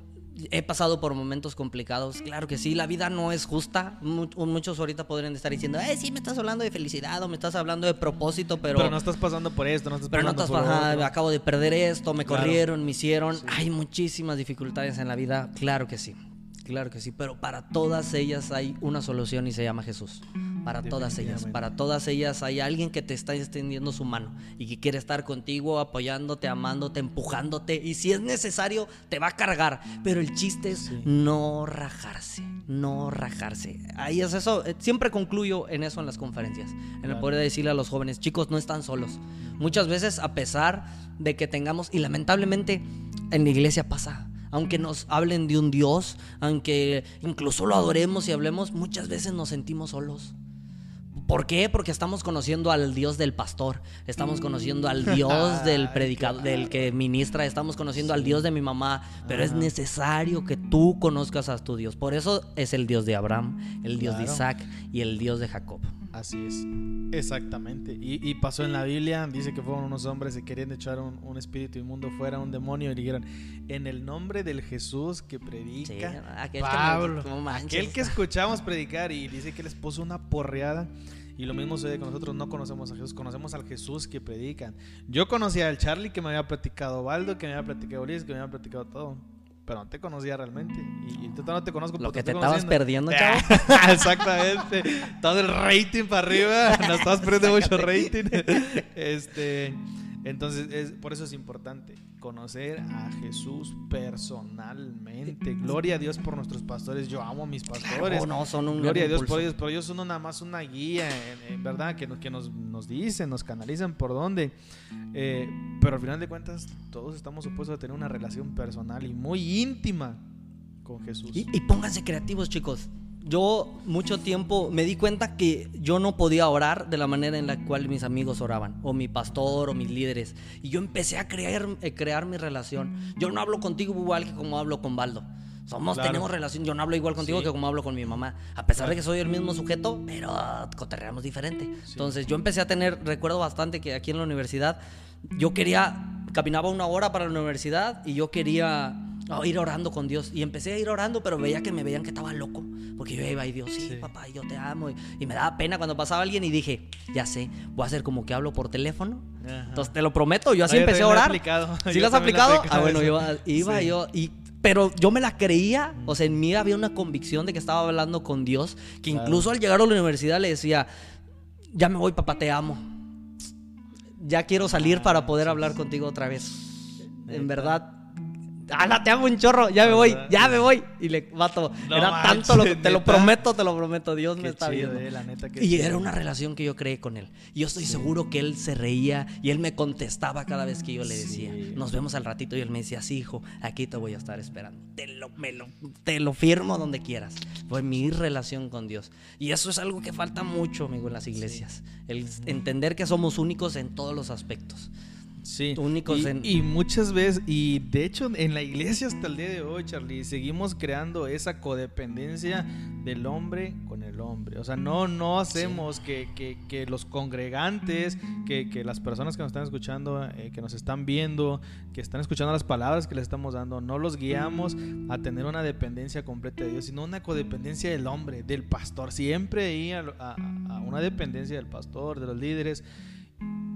[SPEAKER 2] He pasado por momentos complicados, claro que sí, la vida no es justa. Mu- muchos ahorita podrían estar diciendo, eh, sí, me estás hablando de felicidad o me estás hablando de propósito, pero...
[SPEAKER 1] Pero, no estás pasando por esto, no estás
[SPEAKER 2] Pero no estás
[SPEAKER 1] por
[SPEAKER 2] ajá, acabo de perder esto, me
[SPEAKER 1] Claro.
[SPEAKER 2] corrieron, me hicieron. Hay muchísimas dificultades en la vida, claro que sí. Claro que sí, pero para todas ellas hay una solución y se llama Jesús. Para todas ellas, para todas ellas hay alguien que te está extendiendo su mano y que quiere estar contigo, apoyándote, amándote, empujándote y si es necesario te va a cargar. Pero el chiste es
[SPEAKER 1] Sí.
[SPEAKER 2] no rajarse, no rajarse. Ahí es eso, eh, siempre concluyo en eso en las conferencias, en el poder decirle a los jóvenes, chicos, no están solos. Muchas veces a pesar de que tengamos, y lamentablemente en la iglesia pasa, aunque nos hablen de un Dios, aunque incluso lo adoremos y hablemos, muchas veces nos sentimos solos. ¿Por qué? Porque estamos conociendo al Dios del pastor, estamos conociendo al Dios del predicador, del que ministra, estamos conociendo al Dios de mi mamá, pero es necesario que tú conozcas a tu Dios. Por eso es el Dios de Abraham, el Dios de. Isaac y el Dios de Jacob.
[SPEAKER 1] Así es, exactamente. Y, y pasó en la Biblia, dice que fueron unos hombres que querían echar un, un espíritu inmundo fuera, un demonio, y dijeron, en el nombre del Jesús que predica
[SPEAKER 2] Sí, aquel que
[SPEAKER 1] Pablo,
[SPEAKER 2] no manches.
[SPEAKER 1] aquel que escuchamos predicar y dice que les puso una porreada. Y lo mismo sucede con nosotros, no conocemos a Jesús, conocemos al Jesús que predican. Yo conocía al Charlie que me había platicado Baldo, que me había platicado Ulises, que me había platicado todo. Pero no te conocía realmente. Y, y tú no te conozco
[SPEAKER 2] Lo
[SPEAKER 1] porque
[SPEAKER 2] que te estabas perdiendo, chavo.
[SPEAKER 1] Exactamente. Todo el rating para arriba. Nos estás perdiendo mucho rating. Este, entonces, es, por eso es importante conocer a Jesús personalmente. Gloria a Dios por nuestros pastores. Yo amo a mis pastores.
[SPEAKER 2] Oh, no, son un
[SPEAKER 1] Gloria a Dios
[SPEAKER 2] impulso.
[SPEAKER 1] por ellos, pero ellos son nada más una guía, en verdad, que, nos- que nos, nos dicen, nos canalizan por dónde. Eh, pero al final de cuentas, todos estamos supuestos a tener una relación personal y muy íntima con Jesús.
[SPEAKER 2] Y, y pónganse creativos, chicos. Yo mucho tiempo me di cuenta que yo no podía orar de la manera en la cual mis amigos oraban, o mi pastor, o mis líderes. Y yo empecé a crear, eh, crear mi relación. Yo no hablo contigo igual que como hablo con Baldo. Somos,
[SPEAKER 1] Claro.
[SPEAKER 2] tenemos relación. Yo no hablo igual contigo
[SPEAKER 1] Sí.
[SPEAKER 2] que como hablo con mi mamá. A pesar de que soy el mismo sujeto, pero cotorreamos diferente. Entonces yo empecé a tener, recuerdo bastante que aquí en la universidad, yo quería, caminaba una hora para la universidad y yo quería ah, ir orando con Dios. Y empecé a ir orando, pero veía que me veían que estaba loco. Porque yo iba y Dios, sí,
[SPEAKER 1] Sí.
[SPEAKER 2] papá, yo te amo. Y, y me daba pena cuando pasaba alguien y dije, ya sé, voy a hacer como que hablo por teléfono.
[SPEAKER 1] Ajá.
[SPEAKER 2] Entonces te lo prometo, yo así
[SPEAKER 1] Ah, yo
[SPEAKER 2] empecé a orar. ¿Sí lo has aplicado? Ah, bueno, yo iba
[SPEAKER 1] Sí.
[SPEAKER 2] yo y pero yo me la creía, o sea, en mí había una convicción de que estaba hablando con Dios, que
[SPEAKER 1] Claro.
[SPEAKER 2] incluso al llegar a la universidad le decía, ya me voy, papá, te amo. Ya quiero salir para poder hablar contigo otra vez. En verdad. ¡Hala, te amo un chorro! Ya me voy, ya me voy. Y le vato.
[SPEAKER 1] No
[SPEAKER 2] era
[SPEAKER 1] manches,
[SPEAKER 2] tanto lo que te lo prometo, te lo prometo. Dios me
[SPEAKER 1] Qué
[SPEAKER 2] está
[SPEAKER 1] chido,
[SPEAKER 2] viendo.
[SPEAKER 1] eh, la neta,
[SPEAKER 2] Y
[SPEAKER 1] chido.
[SPEAKER 2] era una relación que yo creé con él. Y yo estoy seguro que él se reía y él me contestaba cada vez que yo le decía,
[SPEAKER 1] Sí.
[SPEAKER 2] nos vemos al ratito. Y él me decía, sí, hijo, aquí te voy a estar esperando. Te lo, me lo, te lo firmo donde quieras. Fue mi relación con Dios. Y eso es algo que falta mucho, amigo, en las iglesias. El entender que somos únicos en todos los aspectos.
[SPEAKER 1] Sí.
[SPEAKER 2] únicos
[SPEAKER 1] y,
[SPEAKER 2] en-
[SPEAKER 1] y muchas veces, y de hecho en la iglesia hasta el día de hoy, Charlie, seguimos creando esa codependencia del hombre con el hombre. O sea, no, no hacemos que, que- que los congregantes, que, que las personas que nos están escuchando, eh, que nos están viendo, que están escuchando las palabras que les estamos dando, no los guiamos a tener una dependencia completa de Dios, sino una codependencia del hombre, del pastor. Siempre ahí a, a- a una dependencia del pastor, de los líderes.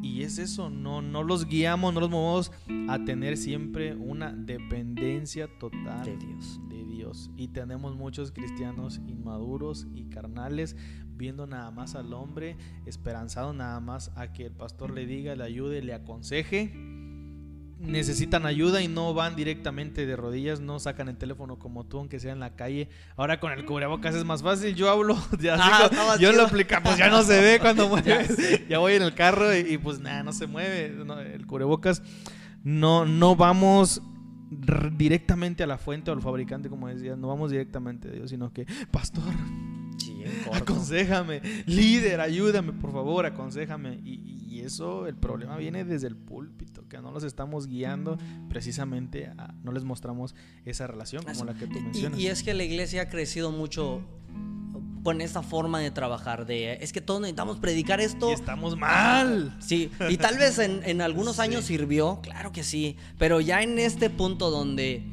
[SPEAKER 1] Y es eso, no, no los guiamos, no los movemos a tener siempre una dependencia total
[SPEAKER 2] De Dios.
[SPEAKER 1] de Dios. Y tenemos muchos cristianos inmaduros y carnales viendo nada más al hombre, esperanzado nada más a que el pastor le diga, le ayude, le aconseje. Necesitan ayuda y no van directamente de rodillas, no sacan el teléfono como tú, aunque sea en la calle. Ahora con el cubrebocas es más fácil. Yo hablo, ya
[SPEAKER 2] Ah,
[SPEAKER 1] yo lo aplica, pues ya no se ve cuando mueves. ya voy en el carro y, y pues nada, no se mueve. no, el cubrebocas no, no vamos directamente a la fuente o al fabricante, como decía, no vamos directamente a Dios, sino que, pastor,
[SPEAKER 2] Sí,
[SPEAKER 1] aconsejame, líder, ayúdame, por favor, aconsejame. Y, y eso, el problema viene desde el púlpito, que no los estamos guiando precisamente, a- no les mostramos esa relación como la que tú
[SPEAKER 2] Y-
[SPEAKER 1] mencionas.
[SPEAKER 2] Y, es que la iglesia ha crecido mucho con esta forma de trabajar, de es que todos necesitamos predicar esto.
[SPEAKER 1] Y estamos mal.
[SPEAKER 2] Sí, y tal vez en, en algunos
[SPEAKER 1] Sí.
[SPEAKER 2] años sirvió, claro que sí, pero ya en este punto donde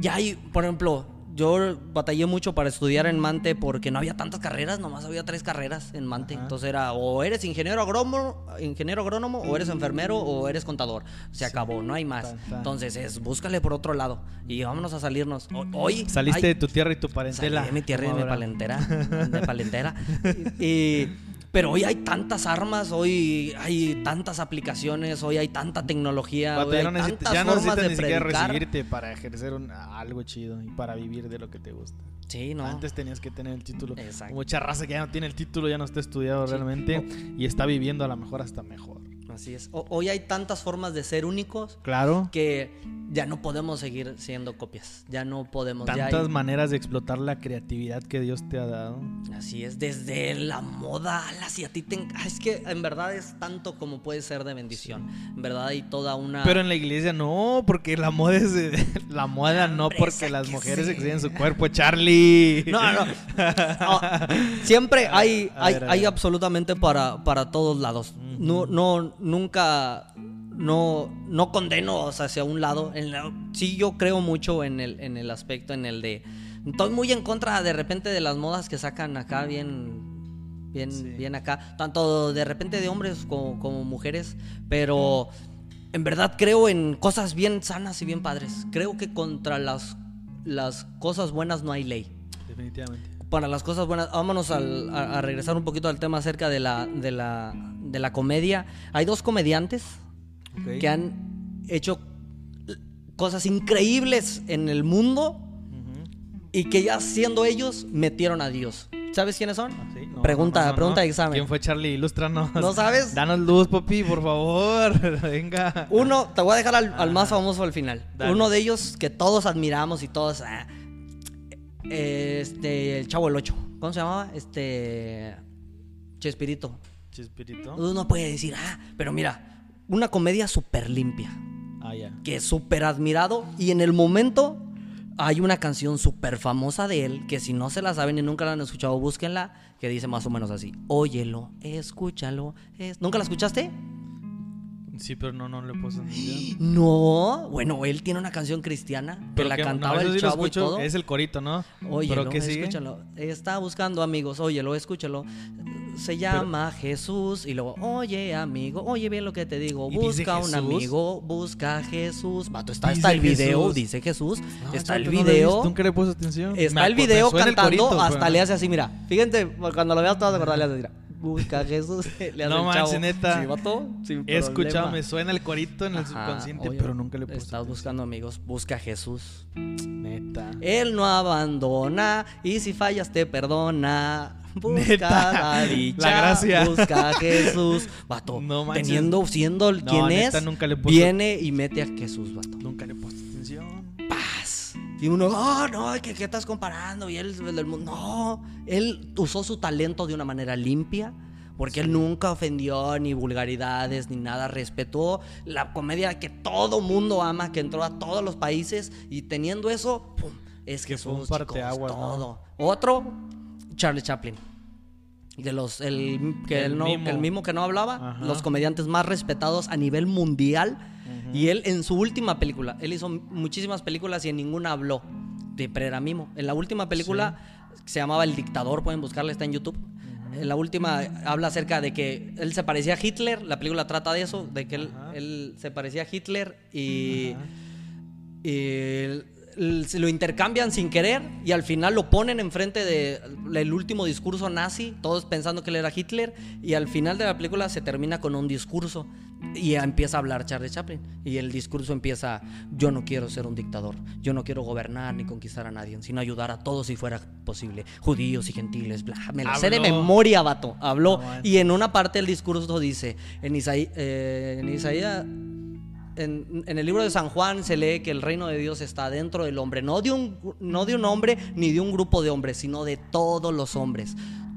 [SPEAKER 2] ya hay, por ejemplo, yo batallé mucho para estudiar en Mante porque no había tantas carreras, nomás había tres carreras en Mante.
[SPEAKER 1] Ajá.
[SPEAKER 2] Entonces era o eres ingeniero agrónomo, ingeniero agrónomo, o eres enfermero, o eres contador. Se acabó, no hay más.
[SPEAKER 1] Tan, tan.
[SPEAKER 2] Entonces es búscale por otro lado y vámonos a salirnos. O- Hoy
[SPEAKER 1] Saliste de tu tierra y tu
[SPEAKER 2] Salí
[SPEAKER 1] parentela.
[SPEAKER 2] de mi tierra y mi palentera. De palentera. Y- pero hoy hay tantas armas, hoy hay tantas aplicaciones, hoy hay tanta tecnología, hoy hay
[SPEAKER 1] no,
[SPEAKER 2] tantas
[SPEAKER 1] ya no
[SPEAKER 2] formas de
[SPEAKER 1] ni siquiera recibirte para ejercer un- algo chido y para vivir de lo que te gusta.
[SPEAKER 2] Sí, no.
[SPEAKER 1] Antes tenías que tener el título.
[SPEAKER 2] Exacto.
[SPEAKER 1] Mucha raza que ya no tiene el título, ya no está estudiado
[SPEAKER 2] Sí.
[SPEAKER 1] realmente y está viviendo a lo mejor hasta mejor.
[SPEAKER 2] Así es. O- hoy hay tantas formas de ser únicos
[SPEAKER 1] Claro.
[SPEAKER 2] que ya no podemos seguir siendo copias. Ya no podemos. ya
[SPEAKER 1] Tantas
[SPEAKER 2] hay-
[SPEAKER 1] maneras de explotar la creatividad que Dios te ha dado.
[SPEAKER 2] Así es, desde la moda, si a ti te... Es que en verdad es tanto como puede ser de bendición. En verdad hay toda una...
[SPEAKER 1] Pero en la iglesia no, porque la moda es de- la moda no porque las mujeres
[SPEAKER 2] sí.
[SPEAKER 1] exhiben su cuerpo, Charlie.
[SPEAKER 2] No, no. No, Siempre hay, hay, hay absolutamente para, para todos lados. No, no, nunca, no, no condeno o sea, hacia un lado. En la- sí, yo creo mucho en el, en el aspecto, en el de. Estoy muy en contra de repente de las modas que sacan acá bien, bien,
[SPEAKER 1] Sí.
[SPEAKER 2] bien acá. Tanto de repente de hombres como, como mujeres. Pero en verdad creo en cosas bien sanas y bien padres. Creo que contra las, las cosas buenas no hay ley
[SPEAKER 1] Definitivamente.
[SPEAKER 2] Para las cosas buenas, vámonos al- a, a regresar un poquito al tema acerca de la, de la, de la comedia. Hay dos comediantes
[SPEAKER 1] Ok.
[SPEAKER 2] que han hecho cosas increíbles en el mundo y que ya siendo ellos metieron a Dios. ¿Sabes quiénes son?
[SPEAKER 1] Ah, sí, no,
[SPEAKER 2] pregunta,
[SPEAKER 1] no, no, no.
[SPEAKER 2] pregunta de examen.
[SPEAKER 1] ¿Quién fue Charlie? Ilústranos.
[SPEAKER 2] ¿No sabes?
[SPEAKER 1] Danos luz, papi, por favor. Venga.
[SPEAKER 2] Uno, te voy a dejar al, al más famoso al final.
[SPEAKER 1] Dale.
[SPEAKER 2] Uno de ellos que todos admiramos y todos. ah, este, el Chavo el 8. ¿Cómo se llamaba? Este. Chespirito.
[SPEAKER 1] Chispirito.
[SPEAKER 2] Uno puede decir, ah, pero mira, una comedia súper limpia,
[SPEAKER 1] Ah, ya.
[SPEAKER 2] que es súper admirado y en el momento hay una canción súper famosa de él que si no se la saben y nunca la han escuchado, búsquenla, que dice más o menos así, óyelo, escúchalo. es-". ¿Nunca la escuchaste?
[SPEAKER 1] Sí, pero no, no le puedo entender.
[SPEAKER 2] No, bueno, él tiene una canción cristiana que
[SPEAKER 1] Pero
[SPEAKER 2] la
[SPEAKER 1] que- no,
[SPEAKER 2] cantaba el
[SPEAKER 1] sí
[SPEAKER 2] chavo y todo.
[SPEAKER 1] Es el corito, ¿no?
[SPEAKER 2] Óyelo,
[SPEAKER 1] ¿Pero sigue?
[SPEAKER 2] escúchalo. Está buscando amigos, óyelo, escúchalo. Se llama Jesús y luego, oye amigo, oye bien lo que te digo,
[SPEAKER 1] ¿Y dice
[SPEAKER 2] busca un
[SPEAKER 1] Jesús?
[SPEAKER 2] amigo, busca a Jesús. Vato, está, está el video,
[SPEAKER 1] Jesús.
[SPEAKER 2] dice Jesús,
[SPEAKER 1] No,
[SPEAKER 2] está el
[SPEAKER 1] no
[SPEAKER 2] video.
[SPEAKER 1] Nunca le puesto atención.
[SPEAKER 2] Está
[SPEAKER 1] Me
[SPEAKER 2] el video
[SPEAKER 1] suena el
[SPEAKER 2] cantando,
[SPEAKER 1] corito,
[SPEAKER 2] hasta
[SPEAKER 1] pero-
[SPEAKER 2] le hace así, mira. Fíjate, cuando lo veas te vas a acordar, le hace así, mira. Busca a Jesús. Le
[SPEAKER 1] No manches, neta.
[SPEAKER 2] Sí, vato, sin
[SPEAKER 1] He escuchado,
[SPEAKER 2] problema.
[SPEAKER 1] me suena el corito en el
[SPEAKER 2] Ajá,
[SPEAKER 1] subconsciente,
[SPEAKER 2] oye,
[SPEAKER 1] pero nunca le he puesto
[SPEAKER 2] Estás
[SPEAKER 1] atención.
[SPEAKER 2] buscando amigos, busca a Jesús.
[SPEAKER 1] Neta.
[SPEAKER 2] Él no abandona y si fallas te perdona. Busca
[SPEAKER 1] Neta,
[SPEAKER 2] la dicha,
[SPEAKER 1] la gracia.
[SPEAKER 2] busca a Jesús. Vato,
[SPEAKER 1] No manches.
[SPEAKER 2] teniendo, siendo el
[SPEAKER 1] No,
[SPEAKER 2] quien
[SPEAKER 1] neta,
[SPEAKER 2] es,
[SPEAKER 1] nunca le
[SPEAKER 2] viene y mete a Jesús, vato.
[SPEAKER 1] Nunca le.
[SPEAKER 2] Paz. Y uno, oh, no, ¿qué, qué estás comparando? Y él, el del mundo. No, él usó su talento de una manera limpia. Porque él nunca ofendió ni vulgaridades ni nada. Respetó la comedia que todo mundo ama, que entró a todos los países. Y teniendo eso, pum, es
[SPEAKER 1] Que fue un parteaguas, ¿no?
[SPEAKER 2] todo. Otro, Charlie Chaplin. De los, el, que,
[SPEAKER 1] El
[SPEAKER 2] el no- que el mismo que no hablaba,
[SPEAKER 1] Ajá.
[SPEAKER 2] los comediantes más respetados a nivel mundial. Y él en su última película, él hizo muchísimas películas y en ninguna habló de Prera Mimo. En la última película que se llamaba El Dictador, pueden buscarla, está en YouTube. En la última habla acerca de que él se parecía a Hitler, la película trata de eso, de que él, él se parecía a Hitler y, lo intercambian sin querer y al final lo ponen enfrente del último discurso nazi, todos pensando que él era Hitler y al final de la película se termina con un discurso y empieza a hablar Charlie Chaplin y el discurso empieza, yo no quiero ser un dictador, yo no quiero gobernar ni conquistar a nadie, sino ayudar a todos si fuera posible, judíos y gentiles, bla, me lo sé de memoria, vato, habló
[SPEAKER 1] No manches.
[SPEAKER 2] y en una parte del discurso dice, en, Isaí- eh, en Isaías en, el libro de San Juan se lee que el reino de Dios está dentro del hombre, no de, un, no de un hombre ni de un grupo de hombres, sino de todos los hombres.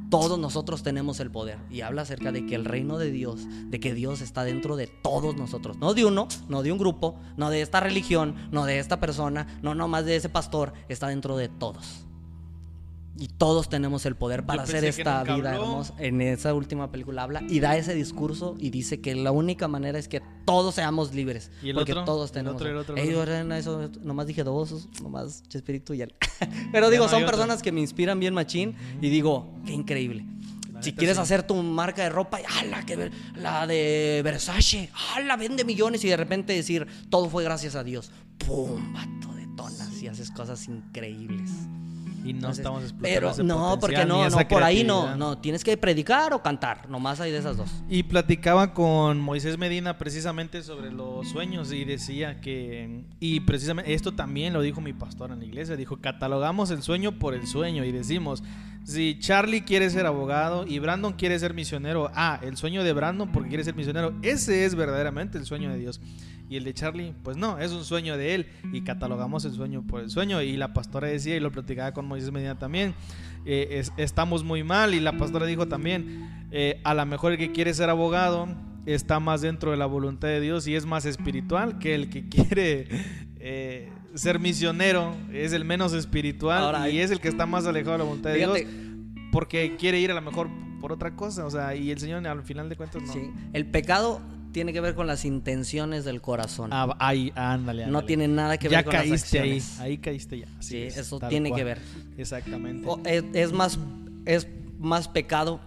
[SPEAKER 2] Todos nosotros tenemos el poder. Y habla acerca de que el reino de Dios, de que Dios está dentro de todos nosotros. No de uno, no de un grupo, no de esta religión, no de esta persona, no nomás de ese pastor, está dentro de todos. Y todos tenemos el poder para hacer esta vida hermosa. En esa última película habla y da ese discurso y dice que la única manera es que todos seamos libres.
[SPEAKER 1] ¿Y el
[SPEAKER 2] porque
[SPEAKER 1] otro?
[SPEAKER 2] todos
[SPEAKER 1] ¿El
[SPEAKER 2] tenemos.
[SPEAKER 1] otro, el otro, el otro?
[SPEAKER 2] eso, nomás dije dos, nomás Chespirito y él. Pero digo,
[SPEAKER 1] no
[SPEAKER 2] son personas que me inspiran bien machín y digo, qué increíble.
[SPEAKER 1] La
[SPEAKER 2] Si quieres
[SPEAKER 1] sí.
[SPEAKER 2] hacer tu marca de ropa, ¡ala! Que ver, la de Versace, ¡ala! Vende millones y de repente decir, todo fue gracias a Dios. ¡Pum! Vato, detonas y haces cosas increíbles.
[SPEAKER 1] Y no
[SPEAKER 2] Entonces,
[SPEAKER 1] estamos explotando
[SPEAKER 2] Pero
[SPEAKER 1] ese
[SPEAKER 2] no, porque no, no, por ahí no, no, tienes que predicar o cantar, nomás hay de esas dos.
[SPEAKER 1] Y platicaba con Moisés Medina precisamente sobre los sueños y decía que, y precisamente esto también lo dijo mi pastor en la iglesia, dijo, catalogamos el sueño por el sueño y decimos, Si Charlie quiere ser abogado y Brandon quiere ser misionero, ah, el sueño de Brandon porque quiere ser misionero, ese es verdaderamente el sueño de Dios. Y el de Charlie, pues no, es un sueño de él y catalogamos el sueño por el sueño. Y la pastora decía, y lo platicaba con Moisés Medina también, eh, estamos muy mal. Y la pastora dijo también, eh, a lo mejor el que quiere ser abogado está más dentro de la voluntad de Dios y es más espiritual que el que quiere eh, ser misionero, es el menos espiritual y es el que está más alejado de la voluntad de Dios porque quiere ir a lo mejor por otra cosa, o sea, y el Señor al final de cuentas no.
[SPEAKER 2] Sí, el pecado tiene que ver con las intenciones del corazón.
[SPEAKER 1] Ah, ahí, ándale,
[SPEAKER 2] No tiene nada que ver con las
[SPEAKER 1] acciones. Ahí, ahí caíste ya.
[SPEAKER 2] sí, eso tiene que ver.
[SPEAKER 1] Exactamente.
[SPEAKER 2] es, más, es más pecado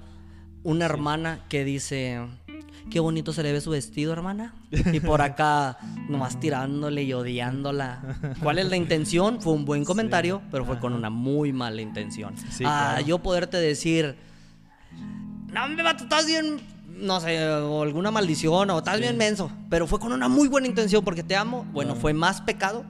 [SPEAKER 2] una hermana que dice, qué bonito se le ve su vestido, hermana. Y por acá nomás tirándole y odiándola. ¿Cuál es la intención? Fue un buen comentario, pero fue con una muy mala intención. ah, yo poderte decir, no me va, estás bien no sé, o alguna maldición, o estás bien menso, pero fue con una muy buena intención porque te amo, bueno, fue más pecado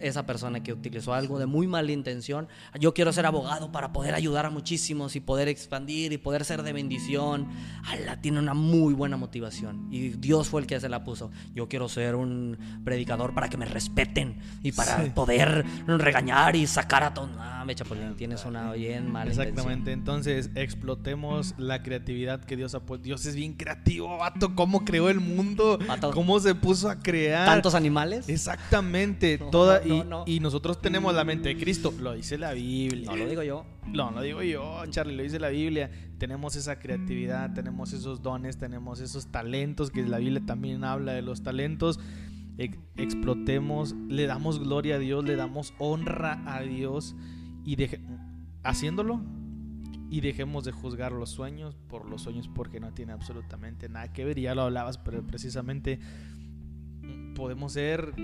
[SPEAKER 2] esa persona que utilizó algo de muy mala intención. Yo quiero ser abogado para poder ayudar a muchísimos y poder expandir y poder ser de bendición. Allah tiene una muy buena motivación y Dios fue el que se la puso. Yo quiero ser un predicador para que me respeten y para poder regañar y sacar a todos. Ah, me chapulín, tienes una bien mala
[SPEAKER 1] Exactamente, entonces explotemos la creatividad que Dios ha puesto. Dios es bien creativo, vato. ¿Cómo creó el mundo? ¿Cómo se puso a crear?
[SPEAKER 2] ¿Tantos animales?
[SPEAKER 1] Exactamente. Toda, y, nosotros tenemos la mente de Cristo. Lo dice la Biblia.
[SPEAKER 2] No lo digo yo.
[SPEAKER 1] No, lo digo yo, Charlie, lo dice la Biblia. Tenemos esa creatividad, tenemos esos dones, tenemos esos talentos, que la Biblia también habla de los talentos. explotemos, le damos gloria a Dios, le damos honra a Dios y haciéndolo y dejemos de juzgar los sueños por los sueños porque no tiene absolutamente nada que ver. Y ya lo hablabas, pero precisamente podemos ser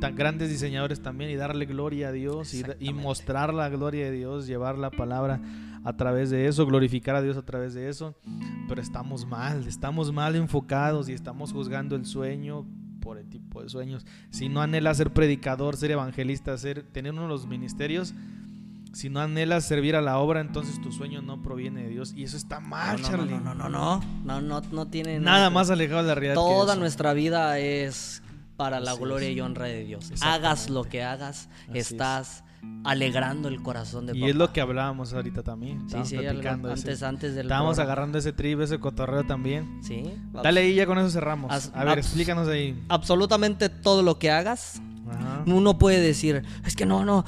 [SPEAKER 1] tan grandes diseñadores también y darle gloria a Dios y, mostrar la gloria de Dios, llevar la palabra a través de eso, glorificar a Dios a través de eso. Pero estamos mal, estamos mal enfocados y estamos juzgando el sueño por el tipo de sueños. Si no anhelas ser predicador, ser evangelista, ser, tener uno de los ministerios, si no anhelas servir a la obra, entonces tu sueño no proviene de Dios. Y eso está mal,
[SPEAKER 2] no,
[SPEAKER 1] Charlie.
[SPEAKER 2] No, no, no, no, no, no, tiene
[SPEAKER 1] nada, más alejado de la realidad.
[SPEAKER 2] Toda nuestra vida es para la gloria y honra de Dios. Hagas lo que hagas, estás alegrando el corazón de
[SPEAKER 1] Y es lo que hablábamos ahorita también.
[SPEAKER 2] Sí, sí, antes, antes del
[SPEAKER 1] Estábamos agarrando ese trip, ese cotorreo también. Sí. Dale ahí, ya con eso cerramos. a ver, explícanos ahí.
[SPEAKER 2] Absolutamente todo lo que hagas, uno puede decir, es que no, no,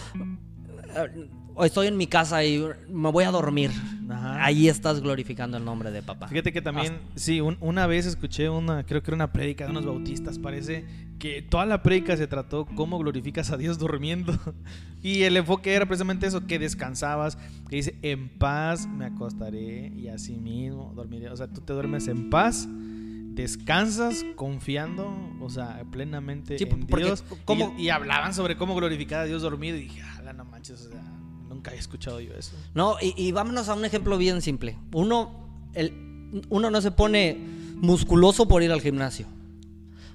[SPEAKER 2] estoy en mi casa y me voy a dormir. Ahí estás glorificando el nombre de papá.
[SPEAKER 1] Fíjate que también, sí, una vez escuché una, creo que era una prédica de unos bautistas, parece que toda la prédica se trató cómo glorificas a Dios durmiendo. y el enfoque era precisamente eso, que descansabas, que dice, en paz me acostaré y así mismo dormiré. O sea, tú te duermes en paz descansas confiando, o sea, plenamente en Dios. Y, y, hablaban sobre cómo glorificar a Dios dormido y dije, ah, no manches, o sea, he escuchado yo eso.
[SPEAKER 2] No, y, vámonos a un ejemplo bien simple. Uno, el, uno no se pone musculoso por ir al gimnasio.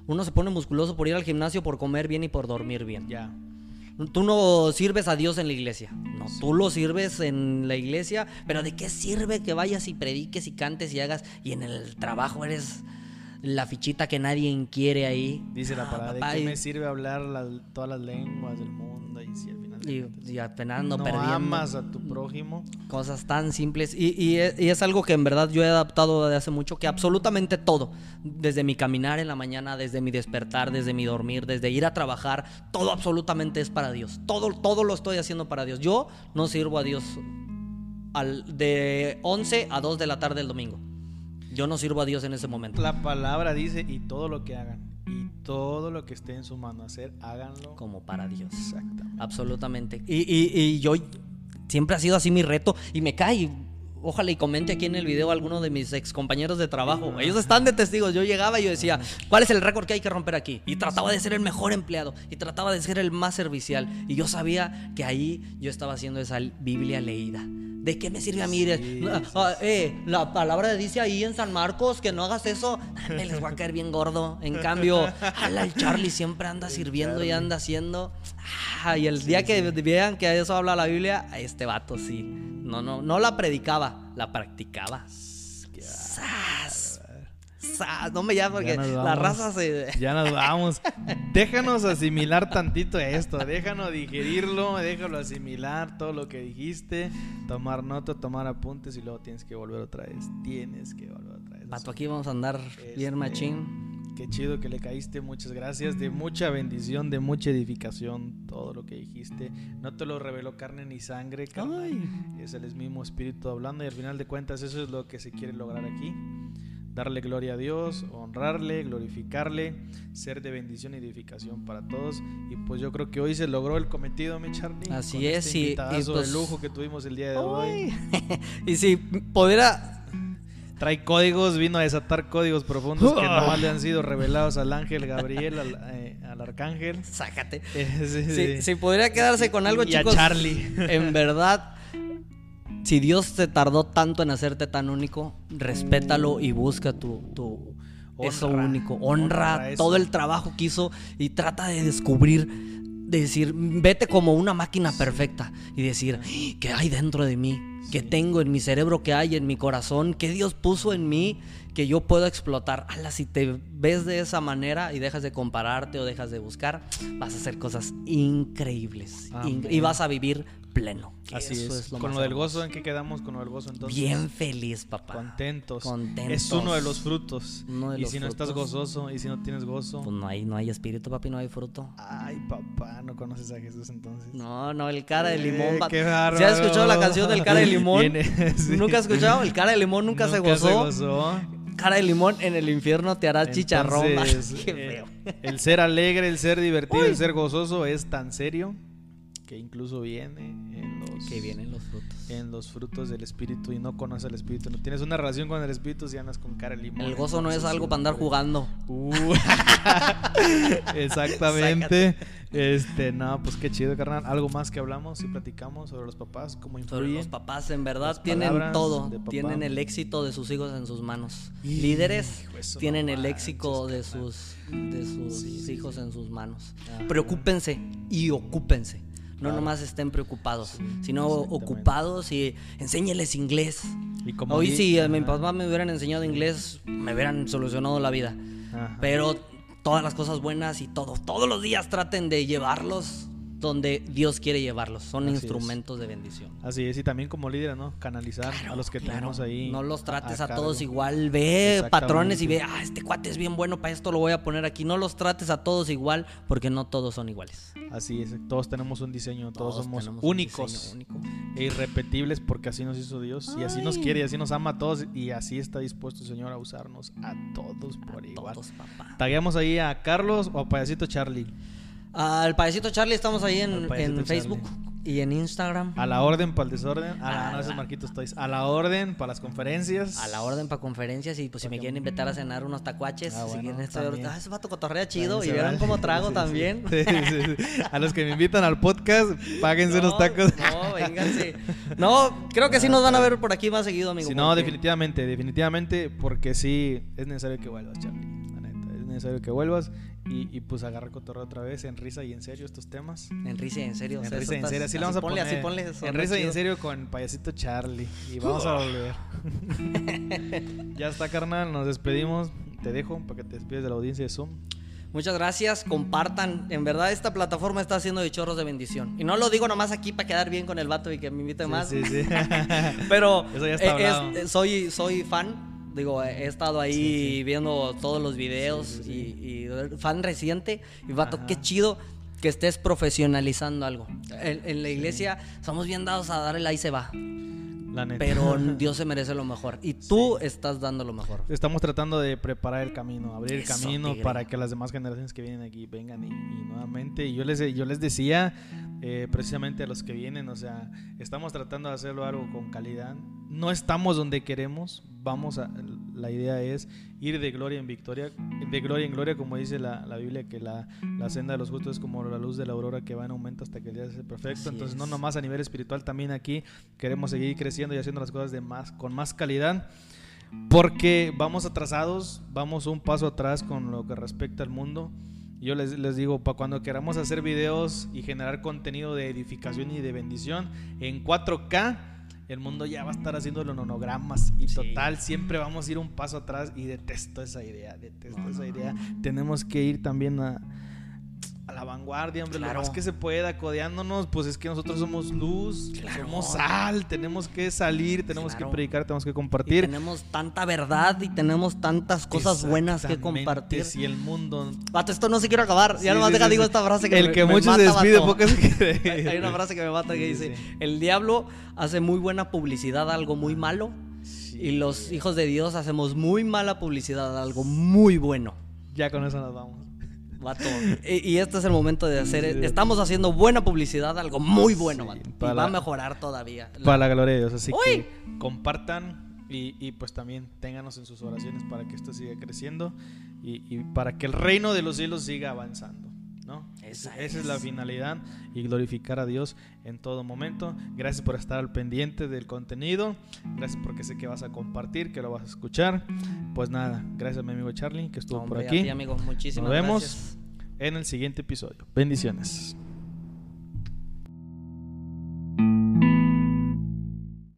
[SPEAKER 2] Uno se pone musculoso por ir al gimnasio, por comer bien y por dormir bien.
[SPEAKER 1] Ya.
[SPEAKER 2] Tú no sirves a Dios en la iglesia. No, tú lo sirves en la iglesia, pero ¿de qué sirve que vayas y prediques y cantes y hagas y en el trabajo eres la fichita que nadie quiere ahí?
[SPEAKER 1] Dice la ah, palabra, ¿de qué me sirve hablar todas las lenguas del mundo y si
[SPEAKER 2] y, apenas no, perdiendo.
[SPEAKER 1] amas a tu prójimo.
[SPEAKER 2] Cosas tan simples. Y, es algo que en verdad yo he adaptado desde hace mucho, que absolutamente todo, desde mi caminar en la mañana, desde mi despertar, desde mi dormir, desde ir a trabajar, todo absolutamente es para Dios. Todo, todo lo estoy haciendo para Dios. Yo no sirvo a Dios al, de 11 a 2 de la tarde el domingo. Yo no sirvo a Dios en ese momento.
[SPEAKER 1] La palabra dice, y todo lo que hagan y todo lo que esté en su mano hacer, háganlo
[SPEAKER 2] como para Dios.
[SPEAKER 1] Exactamente.
[SPEAKER 2] Absolutamente. Y, y, yo siempre ha sido así mi reto y me cae. Ojalá y comente aquí en el video alguno de mis ex compañeros de trabajo. Ellos están de testigos. Yo llegaba y yo decía, ¿cuál es el récord que hay que romper aquí? Y trataba de ser el mejor empleado y trataba de ser el más servicial. Y yo sabía que ahí yo estaba haciendo esa Biblia leída ¿De qué me sirve a mí? Ah, eh, la palabra dice ahí en San Marcos que no hagas eso. Me les va a caer bien gordo. En cambio, el Charlie siempre anda sirviendo y anda haciendo. Ah, y el día que vean que eso habla la Biblia, a este vato sí No, no, no la predicaba, la practicaba. ¡Sas! No me llames porque
[SPEAKER 1] Ya
[SPEAKER 2] la raza se.
[SPEAKER 1] Ya nos vamos. Déjanos asimilar tantito esto. Déjanos digerirlo. Déjalo asimilar todo lo que dijiste. Tomar nota, tomar apuntes y luego tienes que volver otra vez. Tienes que volver otra vez.
[SPEAKER 2] Vato, aquí vamos a andar bien
[SPEAKER 1] Este,
[SPEAKER 2] machín.
[SPEAKER 1] Qué chido que le caíste. Muchas gracias. De mucha bendición, de mucha edificación. Todo lo que dijiste. No te lo reveló carne ni sangre. Es el mismo espíritu hablando. Y al final de cuentas, eso es lo que se quiere lograr aquí. Darle gloria a Dios, honrarle, glorificarle, ser de bendición y edificación para todos. Y pues yo creo que hoy se logró el cometido, mi Charlie.
[SPEAKER 2] Así
[SPEAKER 1] con
[SPEAKER 2] es,
[SPEAKER 1] Este
[SPEAKER 2] y- y pues-
[SPEAKER 1] de lujo que tuvimos el día de hoy.
[SPEAKER 2] Y si pudiera.
[SPEAKER 1] Trae códigos, vino a desatar códigos profundos que nomás le han sido revelados al ángel Gabriel, al, eh, al arcángel.
[SPEAKER 2] Sácate.
[SPEAKER 1] Sí,
[SPEAKER 2] Si,
[SPEAKER 1] sí.
[SPEAKER 2] si pudiera quedarse con algo,
[SPEAKER 1] Y a
[SPEAKER 2] chicos.
[SPEAKER 1] Charlie.
[SPEAKER 2] En verdad, si Dios se tardó tanto en hacerte tan único, respétalo y busca tu, tu eso
[SPEAKER 1] Honra.
[SPEAKER 2] único. Honra, todo el trabajo que hizo y trata de descubrir, de decir, vete como una máquina perfecta y decir, ¿qué hay dentro de mí? ¿Qué tengo en mi cerebro? ¿Qué hay en mi corazón? ¿Qué Dios puso en mí que yo puedo explotar? Ala, si te ves de esa manera y dejas de compararte o dejas de buscar, vas a hacer cosas increíbles y vas a vivir pleno.
[SPEAKER 1] Así
[SPEAKER 2] eso
[SPEAKER 1] es.
[SPEAKER 2] lo
[SPEAKER 1] con
[SPEAKER 2] más
[SPEAKER 1] lo del
[SPEAKER 2] hermoso.
[SPEAKER 1] gozo, ¿en qué quedamos con lo del gozo entonces?
[SPEAKER 2] Bien feliz, papá.
[SPEAKER 1] Contentos.
[SPEAKER 2] Contentos.
[SPEAKER 1] Es uno de los frutos.
[SPEAKER 2] Uno de
[SPEAKER 1] y
[SPEAKER 2] los
[SPEAKER 1] si no estás gozoso y si no tienes gozo.
[SPEAKER 2] Pues no hay, no hay espíritu, papi, no hay fruto.
[SPEAKER 1] Ay, papá, no conoces a Jesús entonces.
[SPEAKER 2] No, no, el cara de
[SPEAKER 1] Eh,
[SPEAKER 2] limón. va-
[SPEAKER 1] qué
[SPEAKER 2] ¿Se has
[SPEAKER 1] bárbaro.
[SPEAKER 2] escuchado la canción del cara de limón?
[SPEAKER 1] Viene- sí.
[SPEAKER 2] ¿Nunca has escuchado? El cara de limón nunca, se gozó. Cara de limón en el infierno te harás chicharrón.
[SPEAKER 1] Entonces,
[SPEAKER 2] Qué
[SPEAKER 1] eh,
[SPEAKER 2] feo.
[SPEAKER 1] el ser alegre, el ser divertido,
[SPEAKER 2] Uy.
[SPEAKER 1] el ser gozoso es tan serio que incluso viene en los,
[SPEAKER 2] Que vienen los frutos.
[SPEAKER 1] en los frutos del espíritu y no conoces al espíritu. No tienes una relación con el espíritu si andas con cara de limón.
[SPEAKER 2] El gozo no es algo para andar jugando.
[SPEAKER 1] Uh, exactamente. Este, no, pues qué chido, carnal. Algo más que hablamos y platicamos sobre los papás, cómo
[SPEAKER 2] Sobre
[SPEAKER 1] influyen.
[SPEAKER 2] los papás, en verdad, tienen todo. Tienen el éxito de sus hijos en sus manos. Líderes
[SPEAKER 1] no
[SPEAKER 2] tienen el éxito de sus, de sus
[SPEAKER 1] sí,
[SPEAKER 2] hijos
[SPEAKER 1] sí.
[SPEAKER 2] en sus manos.
[SPEAKER 1] Ajá.
[SPEAKER 2] Preocúpense y ocúpense. No nomás estén preocupados, sino ocupados y enséñeles inglés.
[SPEAKER 1] Y como
[SPEAKER 2] Hoy si a mi papá me hubieran enseñado inglés, me hubieran solucionado la vida.
[SPEAKER 1] Ajá.
[SPEAKER 2] Pero todas las cosas buenas y todo, todos los días traten de llevarlos donde Dios quiere llevarlos. Son
[SPEAKER 1] Así es.
[SPEAKER 2] instrumentos de bendición.
[SPEAKER 1] Así es, y también como líder, ¿no? Canalizar a los que
[SPEAKER 2] Claro,
[SPEAKER 1] tenemos ahí.
[SPEAKER 2] No los trates a, todos igual. Ve patrones y ve, ah, este cuate es bien bueno, para esto lo voy a poner aquí. No los trates a todos igual porque no todos son iguales.
[SPEAKER 1] Así es, todos tenemos un diseño, todos, somos únicos
[SPEAKER 2] único.
[SPEAKER 1] e irrepetibles porque así nos hizo Dios y así nos quiere y así nos ama a todos y así está dispuesto el Señor a usarnos a todos por
[SPEAKER 2] A
[SPEAKER 1] igual.
[SPEAKER 2] todos, papá.
[SPEAKER 1] Tagueamos ahí a Carlos o a Payasito Charlie.
[SPEAKER 2] Al payasito Charlie estamos ahí en, en Facebook y en Instagram.
[SPEAKER 1] A la orden para el desorden. Ah,
[SPEAKER 2] A
[SPEAKER 1] no, ese es
[SPEAKER 2] la-
[SPEAKER 1] Marquitos Toys. A la orden para las conferencias.
[SPEAKER 2] A la orden para conferencias y pues si me quieren invitar a cenar unos tacuaches,
[SPEAKER 1] Ah,
[SPEAKER 2] si
[SPEAKER 1] bueno,
[SPEAKER 2] quieren estar-
[SPEAKER 1] también.
[SPEAKER 2] ah, ese vato cotorrea chido y
[SPEAKER 1] vale.
[SPEAKER 2] cómo trago
[SPEAKER 1] Sí,
[SPEAKER 2] también.
[SPEAKER 1] Sí, sí, sí. A los que me invitan al podcast, páguense unos
[SPEAKER 2] No,
[SPEAKER 1] tacos.
[SPEAKER 2] No, vénganse. No, creo que sí nos van a ver por aquí más seguido, amigo.
[SPEAKER 1] Si no,
[SPEAKER 2] porque-
[SPEAKER 1] definitivamente, definitivamente, porque sí, es necesario que vuelvas, Charlie. La neta, es necesario que vuelvas y, y pues agarrar cotorreo otra vez en risa y en serio estos temas.
[SPEAKER 2] En risa y en serio. o
[SPEAKER 1] En
[SPEAKER 2] sea,
[SPEAKER 1] risa y en
[SPEAKER 2] eso
[SPEAKER 1] serio, así le vamos a
[SPEAKER 2] ponle,
[SPEAKER 1] poner.
[SPEAKER 2] Así ponle,
[SPEAKER 1] en
[SPEAKER 2] suena
[SPEAKER 1] risa y en serio con payasito Charlie. Y vamos a volver. ya está, carnal, nos despedimos. Te dejo para que te despides de la audiencia de Zoom.
[SPEAKER 2] Muchas gracias, compartan. En verdad esta plataforma está haciendo de chorros de bendición. Y no lo digo nomás aquí para quedar bien con el vato y que me invite más.
[SPEAKER 1] Sí, sí, sí.
[SPEAKER 2] Pero
[SPEAKER 1] Eso ya está
[SPEAKER 2] eh,
[SPEAKER 1] hablado.
[SPEAKER 2] es- eh, soy, soy fan. Digo, he estado ahí
[SPEAKER 1] Sí, sí.
[SPEAKER 2] viendo todos los videos
[SPEAKER 1] Sí,
[SPEAKER 2] Y, y fan reciente. Y vato,
[SPEAKER 1] Ajá.
[SPEAKER 2] qué chido que estés profesionalizando algo. En, en la iglesia somos bien dados a dar el ahí se va.
[SPEAKER 1] La neta.
[SPEAKER 2] Pero Dios se merece lo mejor. Y tú estás dando lo mejor.
[SPEAKER 1] Estamos tratando de preparar el camino, abrir el
[SPEAKER 2] Eso,
[SPEAKER 1] camino
[SPEAKER 2] tigre.
[SPEAKER 1] para que las demás generaciones que vienen aquí vengan y, y nuevamente. Y yo les, yo les decía eh, precisamente a los que vienen, o sea, estamos tratando de hacerlo algo con calidad. No estamos donde queremos, vamos a, la idea es ir de gloria en victoria, de gloria en gloria, como dice la, la Biblia, que la, la senda de los justos es como la luz de la aurora que va en aumento hasta que el día sea perfecto.
[SPEAKER 2] Así
[SPEAKER 1] Entonces,
[SPEAKER 2] es.
[SPEAKER 1] no nomás a nivel espiritual, también aquí queremos seguir creciendo y haciendo las cosas de más, con más calidad. Porque vamos atrasados, vamos un paso atrás con lo que respecta al mundo. Yo les, les digo, para cuando queramos hacer videos y generar contenido de edificación y de bendición en 4K, el mundo ya va a estar haciéndolo en onogramas y
[SPEAKER 2] Sí.
[SPEAKER 1] total, siempre vamos a ir un paso atrás y detesto esa idea, detesto esa idea. Tenemos que ir también a, a la vanguardia, hombre,
[SPEAKER 2] Claro.
[SPEAKER 1] lo más que se pueda, codeándonos, pues es que nosotros somos luz,
[SPEAKER 2] Claro.
[SPEAKER 1] somos sal, tenemos que salir, tenemos
[SPEAKER 2] Claro.
[SPEAKER 1] que predicar, tenemos que
[SPEAKER 2] Y
[SPEAKER 1] compartir.
[SPEAKER 2] tenemos tanta verdad y tenemos tantas cosas buenas que compartir.
[SPEAKER 1] Si el mundo
[SPEAKER 2] Vato, esto no se quiere acabar.
[SPEAKER 1] Sí,
[SPEAKER 2] ya nomás
[SPEAKER 1] sí,
[SPEAKER 2] deja,
[SPEAKER 1] sí,
[SPEAKER 2] digo esta frase que
[SPEAKER 1] el
[SPEAKER 2] me-
[SPEAKER 1] que
[SPEAKER 2] me
[SPEAKER 1] mucho
[SPEAKER 2] mata,
[SPEAKER 1] se despide,
[SPEAKER 2] vato.
[SPEAKER 1] poco se quede.
[SPEAKER 2] Hay una frase que me mata que dice, el diablo hace muy buena publicidad a algo muy malo y los hijos de Dios hacemos muy mala publicidad a algo muy bueno.
[SPEAKER 1] Ya con eso nos vamos.
[SPEAKER 2] Vato. y, y este es el momento de hacer,
[SPEAKER 1] Sí.
[SPEAKER 2] estamos haciendo buena publicidad algo muy bueno,
[SPEAKER 1] Sí,
[SPEAKER 2] vato. Y va a mejorar todavía. La-
[SPEAKER 1] Para la gloria de Dios. Así
[SPEAKER 2] ¡Uy!
[SPEAKER 1] que compartan y, y, pues también ténganos en sus oraciones para que esto siga creciendo y, y para que el reino de los cielos siga avanzando.
[SPEAKER 2] Esa,
[SPEAKER 1] es. La finalidad y glorificar a Dios en todo momento. Gracias por estar al pendiente del contenido. Gracias porque sé que vas a compartir, que lo vas a escuchar. Pues nada, gracias a mi amigo Charlie que estuvo por aquí.
[SPEAKER 2] Amigos, muchísimas
[SPEAKER 1] Nos vemos en el siguiente episodio. Bendiciones.